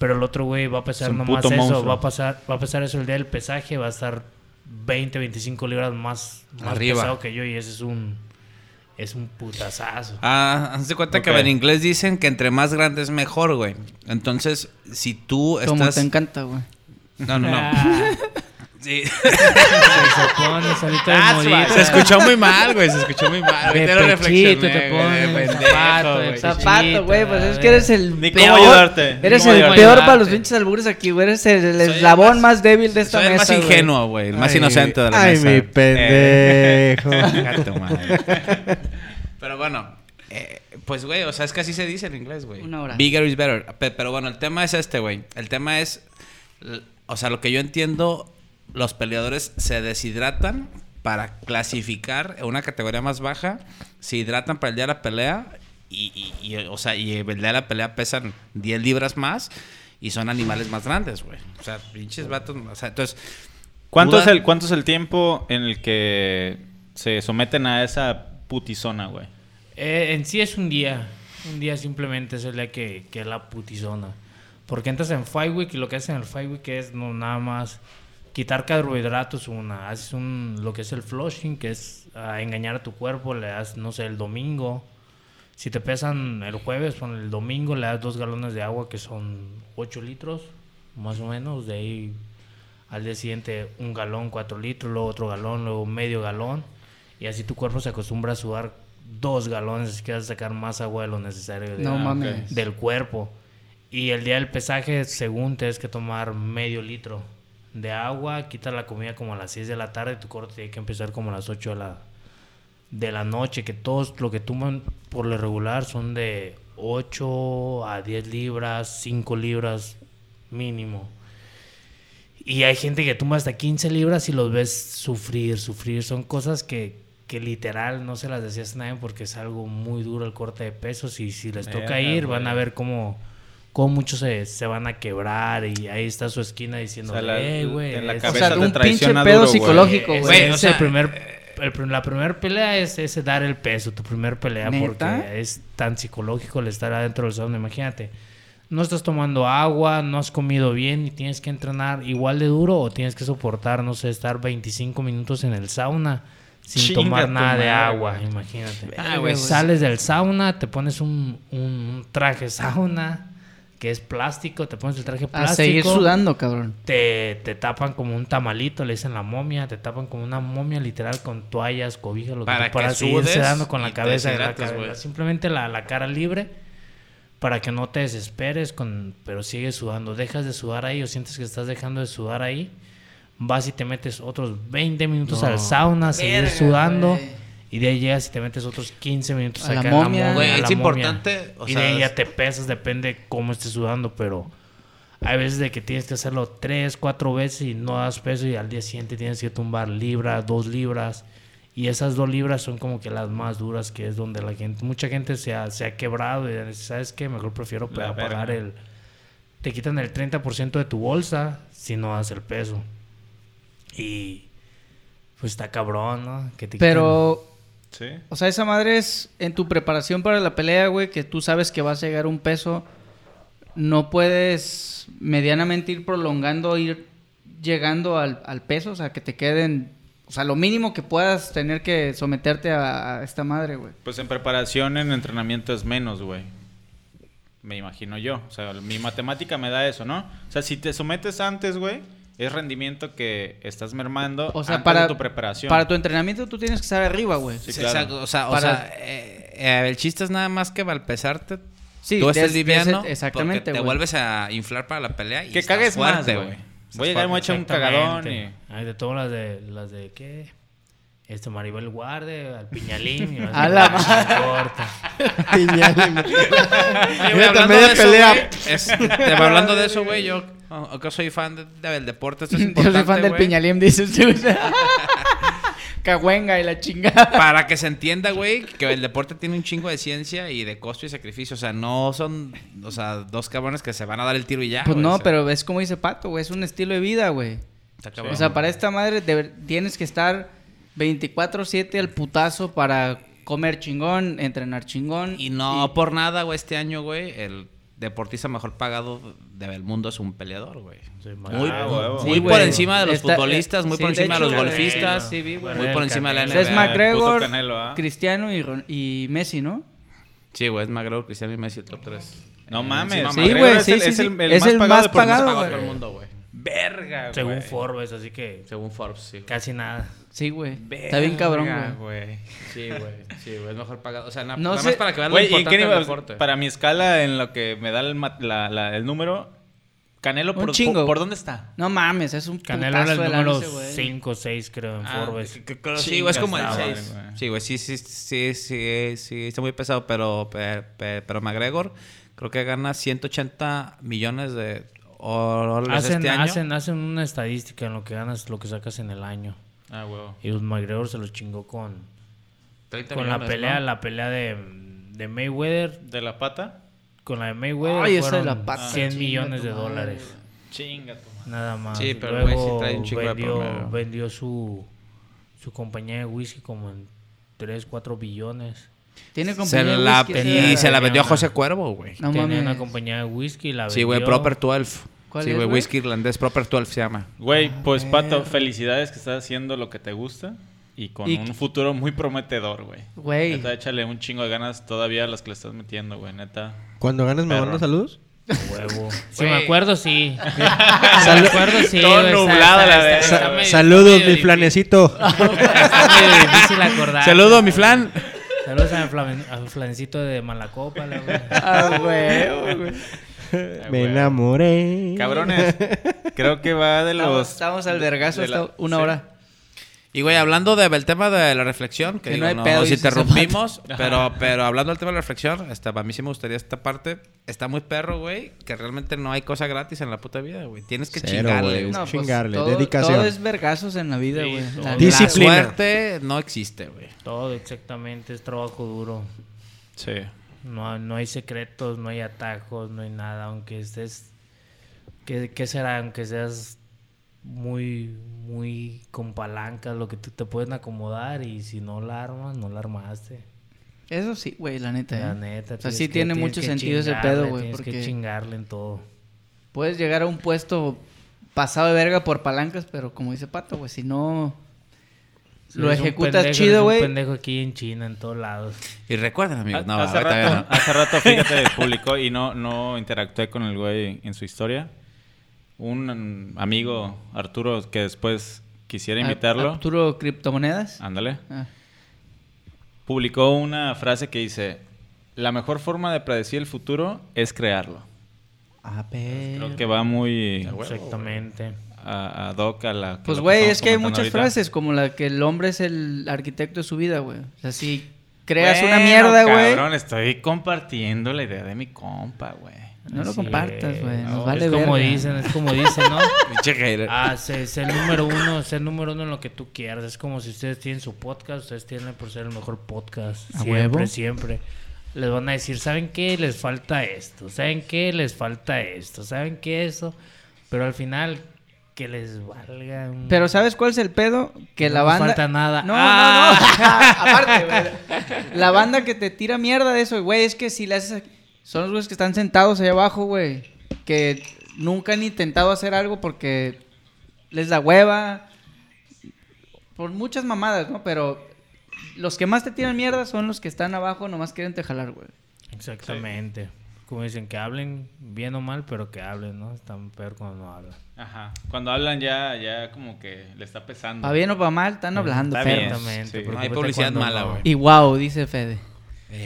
Pero el otro güey va a pesar nomás eso, monstruo. va a pasar, va a pesar eso el día del pesaje, va a estar 20, 25 libras más, más Arriba. pesado que yo y ese es un es un putazazo. Ah, hazte cuenta que en inglés dicen que entre más grande es mejor, güey. Entonces, si tú Como estás... te encanta, güey. No, no, no. Ah, Sí. se pone solito de That's morir. right. Se escuchó muy mal, güey. Se escuchó muy mal. De Ahorita lo pechito reflexioné, te pendejo, zapato, zapato. Zapato, güey, pues es que eres el Ni cómo peor. ayudarte, ni Eres cómo el ayudarte. peor para los Ayudarte. pinches albures aquí, güey. Eres el, eslabón más- más, débil de esta Soy el mesa, más ingenuo, güey. El más Ay, inocente de la Ay, mesa. mi Eh. pendejo. Pero bueno, eh, pues güey, o sea, es que así se dice en inglés, güey. Una hora. Bigger is better. Pe- Pero bueno, el tema es este, güey. El tema es, o sea, lo que yo entiendo, los peleadores se deshidratan para clasificar en una categoría más baja, se hidratan para el día de la pelea y, y- y, o sea, y el día de la pelea pesan 10 libras más y son animales más grandes, güey. O sea, pinches vatos, o sea, entonces... ¿Cuánto es, el, ¿Cuánto es el tiempo en el que se someten a esa putizona, güey? Eh, en sí es un día. Un día simplemente es el día que, que es la putizona. Porque entras en Fight Week y lo que hacen en el Fight Week es no nada más quitar carbohidratos una. Haces un, lo que es el flushing, que es ah, engañar a tu cuerpo. Le das, no sé, el domingo. Si te pesan el jueves, con el domingo le das dos galones de agua que son 8 litros, más o menos. De ahí al día siguiente un galón, 4 litros, luego otro galón, luego medio galón. Y así tu cuerpo se acostumbra a sudar dos galones, que vas a sacar más agua de lo necesario de- No mames. del cuerpo. Y el día del pesaje, según tienes que tomar medio litro de agua, quita la comida como a las 6 de la tarde, tu corte tiene que empezar como a las 8 de la, de la noche, que todos lo que toman por lo regular son de 8 a 10 libras, 5 libras mínimo. Y hay gente que toma hasta 15 libras y los ves sufrir, sufrir. Son cosas que, que literal no se las decías a nadie porque es algo muy duro el corte de pesos. Y si les toca ir, van a ver cómo, cómo muchos se, se van a quebrar. Y ahí está su esquina diciendo, O sea, la- eh, güey. en la es- cabeza sea, te un pinche pedo duro, psicológico, güey. o sea, el primer, el la primera pelea es ese dar el peso, tu primer pelea, ¿Neta? porque es tan psicológico el estar adentro del sauna. Imagínate, no estás tomando agua, no has comido bien y tienes que entrenar igual de duro o tienes que soportar, no sé, estar 25 minutos en el sauna sin Chinga tomar nada de agua, imagínate. Ah, Sales del sauna, te pones un, un traje sauna que es plástico, te pones el traje A plástico seguir sudando, cabrón. te, te tapan como un tamalito, le dicen la momia, te tapan como una momia literal con toallas, cobijas, lo Para que para que seguirse dando con la cabeza la cabeza. Simplemente la, la cara libre para que no te desesperes, con, pero sigues sudando. Dejas de sudar ahí o sientes que estás dejando de sudar ahí, vas y te metes otros 20 minutos al sauna, seguir sudando. Y de ahí llegas y te metes otros 15 minutos A la acá en momia. Güey, a es la momia. importante, o y sea, de ahí ya te pesas, depende cómo estés sudando, pero hay veces de que tienes que hacerlo tres, cuatro veces y no das peso y al día siguiente tienes que tumbar libra, dos libras. Y esas dos libras son como que las más duras, que es donde la gente, mucha gente se ha, se ha quebrado y dice, ¿sabes qué? Mejor prefiero La pa- pagar verga. el... Te quitan el 30% de tu bolsa si no das el peso. Y pues está cabrón, ¿no? Que te Pero Sí. O sea, esa madre es en tu preparación para la pelea, güey, que tú sabes que vas a llegar a un peso. No puedes medianamente ir prolongando, ir llegando al, al peso, o sea, que te queden. O sea, lo mínimo que puedas tener que someterte a, a esta madre, güey. Pues en preparación, en entrenamiento es menos, güey. Me imagino yo. O sea, mi matemática me da eso, ¿no? O sea, si te sometes antes, güey, es rendimiento que estás mermando O sea, antes para de tu preparación. Para tu entrenamiento tú tienes que estar arriba, güey. Sí, Sí, claro. exacto. O sea, o Para- sea, eh, eh, el chiste es nada más que al pesarte, Sí, tú estés des- liviano, exactamente, porque te vuelves a inflar para la pelea y Que estás cagues más, fuerte, güey. Estás Voy a llegar y me echar un cagadón y... Ay, de todas las de, las de, ¿qué? Este Maribel Guarde, al Piñalín. y A la no importa. Piñal. Oye, hablando media de eso, pelea. hablando de eso, güey, yo, aunque soy fan de- del deporte, esto es Yo importante, soy fan del. Piñalim, dices tú. Cahuenga y la chingada. Para que se entienda, güey, que el deporte tiene un chingo de ciencia y de costo y sacrificio. O sea, no son, o sea, dos cabrones que se van a dar el tiro y ya. Pues no, o sea, pero es como dice Pato, güey, es un estilo de vida, güey. está cabrón. O sea, para esta madre tienes que estar 24/7 al putazo para comer chingón, entrenar chingón. Y no por nada, güey, este año, güey, el deportista mejor pagado del mundo es un peleador, güey. Sí, Muy, Ah, muy Sí, por güey. encima de los Está- futbolistas, muy sí, por de encima de, hecho, los güey, golfistas, sí, vi, güey. muy por encima de la O sea, es NBA. McGregor, Canelo, ¿ah? Cristiano y, Messi, ¿no? Sí, güey, es McGregor, Cristiano y Messi el top 3. No mames. Sí, güey, es sí, el- sí, es sí. el- el Es el más de pagado, pagado del mundo, güey. Verga, Según güey. Forbes, así que Según Forbes, sí. casi nada. Sí, güey. Está bien cabrón, güey. Sí, güey. Sí, güey, es mejor pagado. O sea, na- No nada sé- más para que vean lo Güey, ¿y en importante qué del deporte. Para mi escala, en lo que me da el, ma- la- la- el número, Canelo, Un por, chingo. por, por dónde está? No mames, es un Canelo era el de número lance, güey. 5 o 6, creo, en Ah, Forbes. que- que- que- sí, güey, es como el Chingas, 6. güey. Sí, güey, sí, sí, sí, sí, sí, está muy pesado, pero, pe- pe- pero McGregor creo que gana 180 millones de dólares Hacen, este año. hacen, hacen una estadística en lo que ganas, lo que sacas en el año. Ah, huevo. Y los McGregor se los chingó con, 30 con la millones, pelea, ¿no? la pelea de, de Mayweather. ¿De la pata? Con la de Mayweather Ay, esa de fueron la pata, 100 chinga millones de madre, dólares. Chinga tu madre. Nada más. Sí, pero Luego trae un chingo de vendió, promedio. vendió su, su compañía de whisky como en 3, 4 billones. Tiene Se compañía de la, whisky, y se la vendió a José Cuervo, güey. No Tenía mames. una compañía de whisky y la vendió. Sí, güey, Proper 12. ¿Cuál sí, güey, whisky irlandés, Proper 12 se llama. Güey, pues Pato, felicidades que estás haciendo lo que te gusta y con Y- un futuro muy prometedor, güey. Güey. Neta, échale un chingo de ganas todavía a las que le estás metiendo, güey, neta. Cuando ganes me mandas saludos. Huevo. Si me acuerdo, sí. Si me acuerdo, sí. Todo nublado la Saludos, mi flanecito. Está medio difícil acordar. Saludo, mi flan. Saludos a mi flancito de Malacopa, la güey. Ah, güey, güey. Me güey. enamoré. Cabrones, creo que va de los... estamos al vergazo de la- hasta una sí. hora. Y güey, hablando del tema de la reflexión, que, Que digo, no hay no, pedo, nos interrumpimos, pero, pero hablando del tema de la reflexión, este, para mí sí me gustaría esta parte. Está muy perro, güey, que realmente no hay cosa gratis en la puta vida, güey. Tienes que Cero, chingarle, güey. güey. Chingarle, todo, dedicación. Todo es vergazos en la vida, Sí, güey. todo. La- Disciplina. La suerte no existe, güey. Todo exactamente, es trabajo duro. Sí. No, no hay secretos, no hay atajos, no hay nada, aunque estés... ¿Qué, qué será? Aunque seas muy, muy con palancas, lo que tú te pueden acomodar y si no la armas, no la armaste. Eso sí, güey, la neta. La ¿eh? neta. O sea, sí que- tiene mucho que sentido ese pedo, güey, Tienes que porque- chingarle en todo. Puedes llegar a un puesto pasado de verga por palancas, pero como dice Pato, güey, si no Lo ejecutas pendejo, chido, un güey. pendejo aquí en China, en todos lados. Y recuerden, amigos. No, hace, rato, no. hace rato, fíjate, publicó y no, no interactué con el güey en su historia. Un amigo, Arturo, que después quisiera invitarlo. Arturo Criptomonedas. Ándale. Ah. Publicó una frase que dice: La mejor forma de predecir el futuro es crearlo. A ver. Creo que va muy Exactamente. A, a doc a la. Pues, güey, es que hay muchas ahorita. frases como la que el hombre es el arquitecto de su vida, güey. O sea, si creas una mierda, güey. Cabrón, estoy compartiendo la idea de mi compa, güey. No lo compartas, es. güey. Nos No, vale es como verga. dicen, es como dicen, ¿no? Ah, sé, sé el número uno, ser número uno en lo que tú quieras. Es como si ustedes tienen su podcast, ustedes tienen por ser el mejor podcast. ¿A siempre, huevo? siempre. Les van a decir, ¿saben qué? Les falta esto. ¿Saben qué? Les falta esto. ¿Saben qué? Eso. Pero al final, que les valga. un- Pero ¿sabes cuál es el pedo? Que No la banda... falta nada. No, Ah. no, no. Aparte, güey. La banda que te tira mierda de eso, güey, es que si le haces... Son los güeyes que están sentados ahí abajo, güey. Que nunca han intentado hacer algo porque les da hueva. Por muchas mamadas, ¿no? Pero los que más te tiran mierda son los que están abajo, nomás quieren te jalar, güey. Exactamente. Como dicen, que hablen bien o mal, pero que hablen, ¿no? Están peor cuando no hablan. Ajá. Cuando hablan ya, ya como que le está pesando. Pa' bien o pa' mal, están hablando, Está bien. perros. Exactamente. sí. No hay publicidad mala, no. güey. Y wow, dice Fede.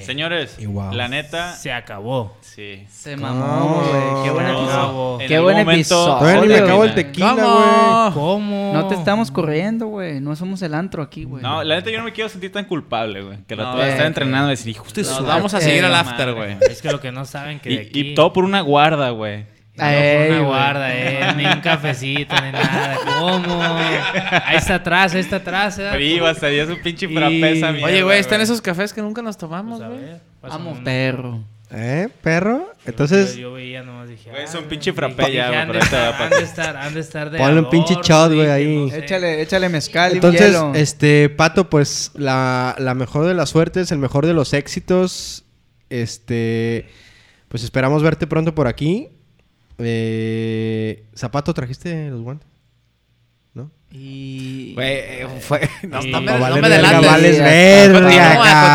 Señores, Y wow. la neta, Se acabó. sí. Se mamó, güey. Qué buen No, episodio. Qué buen episodio. Todavía ni me acabo el tequila, güey. ¿Cómo? ¿Cómo? No te estamos corriendo, güey. No somos el antro aquí, güey. No, la neta yo no me quiero sentir tan culpable, güey. Que la No, toda estar eh, entrenando y decir, hijo de Nos su vamos a Eh, seguir al madre. after, güey. Es que lo que no saben que Y, de aquí... y todo por una guarda, güey. No Ey, una guarda, eh, ni un cafecito, ni nada. ¿Cómo? Ahí está atrás, ahí está atrás. ¿eh? Frío, hasta un pinche Y- frappé esa mierda, Oye, güey, están esos cafés que nunca nos tomamos, Pues güey. pásame Vamos, uno. perro. ¿Eh, perro? Yo- Entonces, Yo, yo veía nomás, dije... Güey, es ah, un pinche frappé ya, güey, han pero de estar- Han de estar, de Ponle un pinche shot, güey, ahí. no sé. Échale, échale mezcal y entonces, hielo. este, Pato, pues la, la mejor de las suertes, el mejor de los éxitos. Este, pues esperamos verte pronto por aquí. Eh, Zapato, ¿trajiste los guantes? ¿No? Y... Güey, fue... No, Sí. no me, no valer me verga, adelantes. vales Sí, verga, Continúa,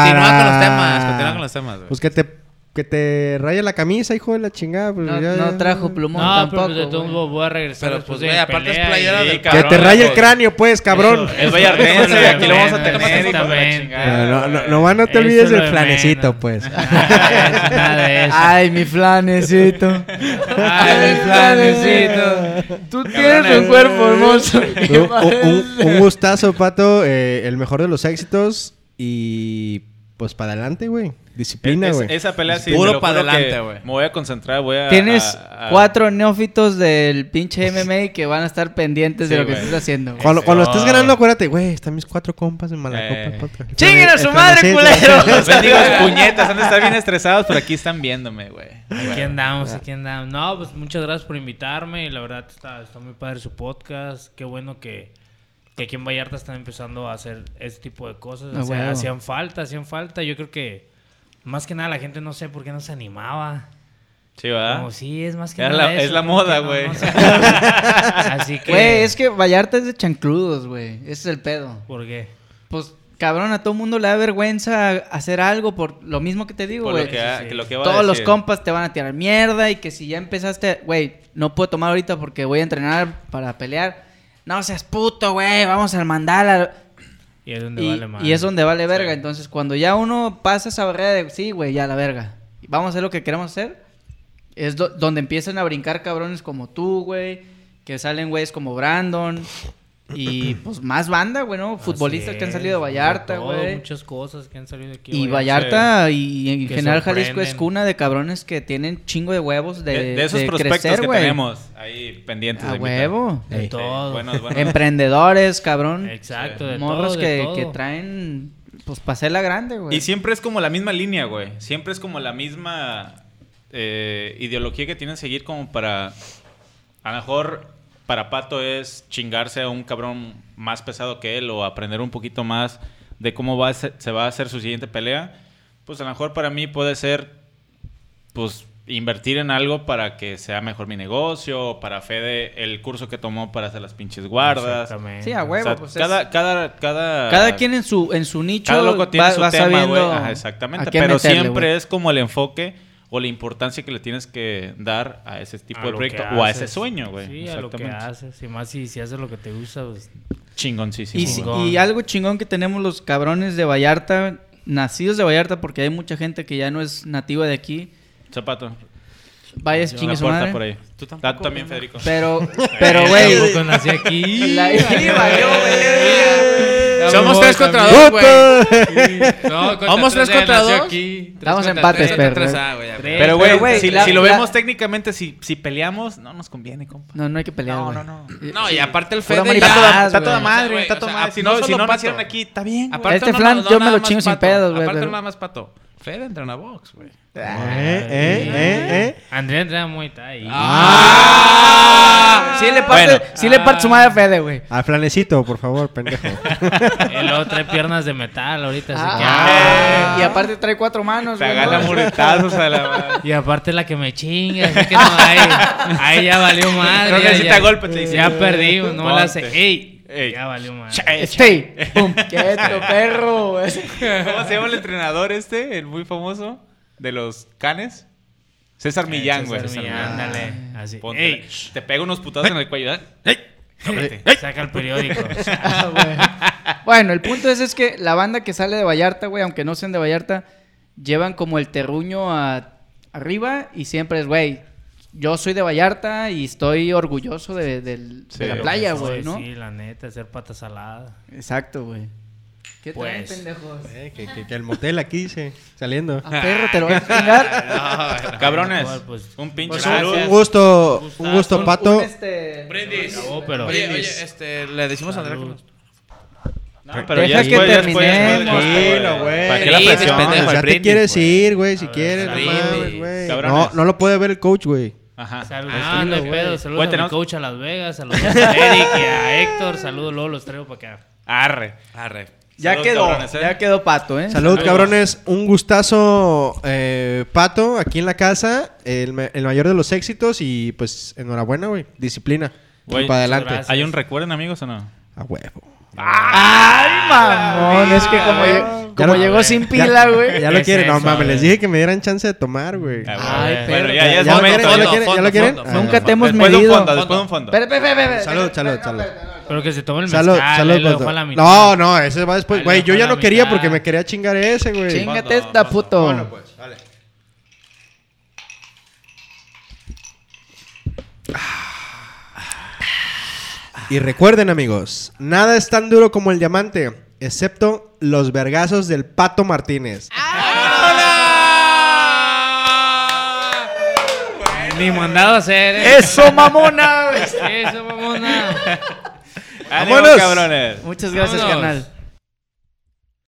continúa con los temas. Continúa con los temas, güey. Pues que te, que te raya la camisa, hijo de la chingada. pues No, ya- no trajo plumón No, pero tampoco, de todos güey. modos voy a regresar Pero, pues, de güey, aparte es playera y- del Que cabrón, te raya el pues. cráneo, pues, cabrón. Eso- Es Vallardense, aquí lo vamos a tener exactamente. No, no, no, no te olvides del de flanecito, menos. pues. Nada de eso. Ay, mi flanecito. Ay, mi flanecito. Tú tienes un cuerpo hermoso. un, un- un gustazo, Pato. eh, el mejor de los éxitos. Y pues para adelante, güey. Disciplina, Es- güey. esa pelea sí, Puro te lo pa' juro adelante, güey. Me voy a concentrar, voy a... Tienes a- a- cuatro neófitos del pinche MMA que van a estar pendientes de lo que estás haciendo. güey. Cuando, cuando No. estés ganando, acuérdate, güey, están mis cuatro compas en Malacopa Eh. Podcast. ¡Chinguen a su madre, culero! Los bendigos puñetas han de estar bien estresados, pero aquí están viéndome, güey. Aquí andamos, aquí andamos. No, pues muchas gracias por invitarme. Y la verdad está, está muy padre su podcast. Qué bueno que, que aquí en Vallarta están empezando a hacer este tipo de cosas. Ah, O sea, hacían falta, hacían falta. Yo creo que más que nada la gente no sé por qué no se animaba. Sí, ¿verdad? Como sí, es más que Era nada la- eso, es la moda, no- güey. no acuerdan. Así que... Güey, es que Vallarta es de chancludos, güey. Ese es el pedo. ¿Por qué? Pues, cabrón, a todo mundo le da vergüenza hacer algo por lo mismo que te digo, güey. lo que, sí, sí. que lo que va a Todos los decir. compas te van a tirar mierda y que si ya empezaste, güey, no puedo tomar ahorita porque voy a entrenar para pelear. No seas puto, güey, vamos al mandala. Y es donde Y, vale más. y es donde vale verga. Sí. Entonces, cuando ya uno pasa esa barrera de, sí, güey, ya la verga. Vamos a hacer lo que queremos hacer. Es do- donde empiezan a brincar cabrones como tú, güey. Que salen güeyes como Brandon. Y pues más banda, güey, ¿no? Futbolistas que han salido de Vallarta, todo, güey. Muchas cosas que han salido de aquí. Y Vallarta. Y en Que general Jalisco es cuna de cabrones que tienen chingo de huevos de, De, de esos de prospectos crecer, que güey. tenemos ahí pendientes. A de huevo. De Ey. todo. Buenos, buenos. Emprendedores, cabrón. Exacto, de Morros todo, de que, todo. que traen, pues, para la grande, güey. Y siempre es como la misma línea, güey. Siempre es como la misma eh, ideología que tienen que seguir como para... A lo mejor para Pato es chingarse a un cabrón más pesado que él o aprender un poquito más de cómo va a ser- se va a hacer su siguiente pelea. Pues a lo mejor para mí puede ser, pues, invertir en algo para que sea mejor mi negocio, o para Fede el curso que tomó para hacer las pinches guardas. Exactamente. Sí, a O huevo, sea, pues, cada, es- cada, cada, Cada quien en su, en su nicho cada loco tiene va, su va tema, güey. sabiendo Ajá, exactamente. Pero meterle, siempre güey. es como el enfoque o la importancia que le tienes que dar a ese tipo A de proyecto o a ese sueño, güey. Sí, a lo que Exactamente. haces. Y más si, si haces lo que te gusta, pues... Chingoncísimo. Y. Chingón. y algo chingón que tenemos los cabrones de Vallarta, nacidos de Vallarta, porque hay mucha gente que ya no es nativa de aquí. Zapato. Vaya, Una chingue su puerta madre. por ahí. Tú tampoco, Ah, tú también. Federico. Pero, pero, güey. Tampoco nací aquí. la- valió, güey. Somos tres contra dos, güey. Vamos tres contra dos. Estamos empates, perro. Ah. Pero, güey, si, la- lo la- vemos técnicamente, si, si peleamos, no nos conviene, compa. No, no hay que pelear, No, no, no. No, y aparte el Fede. Está ya... toda, madre, está toda madre. Si no no, si no Pato. nacieron aquí, está bien, Este flan yo me lo chingo sin Pato. pedos, güey, Aparte nada más pato. Fede entrena box, güey. ¿Eh? ¿Eh? ¿Eh? ¿Eh? Andrea entrena Muay Thai. Ah, sí le parte, Bueno. sí le parte su madre a Fede, güey. Al flanecito, por favor, pendejo. Y luego trae piernas de metal ahorita. así que, Ah, ah. y aparte trae cuatro manos, Te güey. agarra muretazos a la madre. Y aparte la que me chinga, así que no, ahí, ahí ya valió madre. Creo que ya- necesita ya- golpe, te dice. Ya perdí, no me la hace. ¡Ey! Ey. Ya valió madre. Stay. Pum. Quieto, perro. ¿Cómo se llama el entrenador este? El muy famoso de los canes. César Millán, güey. César Millán, ándale. Así. Ponte- ¡Ey! Te pega unos putazos en el cuello. ¿eh? ¡Ey! Saca el periódico. Ah, güey. bueno, el punto es, es que la banda que sale de Vallarta, güey, aunque no sean de Vallarta, llevan como el terruño a- arriba y siempre es, güey, yo soy de Vallarta y estoy orgulloso de, de Sí, la playa, güey, ¿no? Sí, la neta, hacer pata salada. Exacto, güey. ¿Qué traen, Pues. pendejos? Eh, que, que- que el motel aquí dice, saliendo. A perro, te lo vas a chingar. Cabrones, Igual, pues, un pinche Pues saludo. un, un gusto, un gusto, Un- Pato. un, este... Acabó, pero. Oye, oye, este, le decimos a Andrea que Salud. nos- No, pero Deja ya que terminemos, Tranquilo, güey. ¿Para qué la Brindis, presión? pendejo, O sea, el te brindis, quieres güey. ir, güey, si A quieres, no brindis. No, no lo puede ver el coach, güey. Ajá. Salud, Tranquilo, ah, no pedo. Saludos a mi tenemos- coach a Las Vegas, saludos a Eric y a Héctor. Saludos, luego los traigo para acá. Arre. Arre. Ya Salud, quedó, cabrones, ¿eh? ya quedó pato, ¿eh? Salud, cabrones. Un gustazo, eh, Pato, aquí en la casa. El, el mayor de los éxitos y pues enhorabuena, güey. Disciplina. Güey, para adelante. gracias. ¿Hay un recuerden, amigos, o no? A huevo. ¡Ay, mamón! Es que como, lle- como lo- llegó sin pila, güey. Ya lo Es quieren. No eso, mames, les dije que me dieran chance de tomar, güey. Ah, Ay, bueno, ya, ya es ¿Ya lo momento. quieren? ¿Ya lo quieren? ¿Ya lo fondo, quieren? fondo. Nunca te hemos Después de un medido. fondo, después de un fondo. Espera, espera, espera, espera. Salud, salud, salud. Pero que se tomen el Salud, mezcal. salud. ahí lo Pato. dejo a la mitad. No, no, ese va después. Ahí Güey, lo yo dejo ya a la no quería mitad. porque me quería chingar ese, güey. Chingate esta, puto. Bueno, pues, vale. Y recuerden, amigos, nada es tan duro como el diamante, excepto los vergazos del Pato Martínez. Ni mandado a hacer, ¿eh? ¡Eso, mamona! Eso, mamona. ¡Ánimo, ¡Vámonos! cabrones! Muchas gracias, Vámonos. carnal.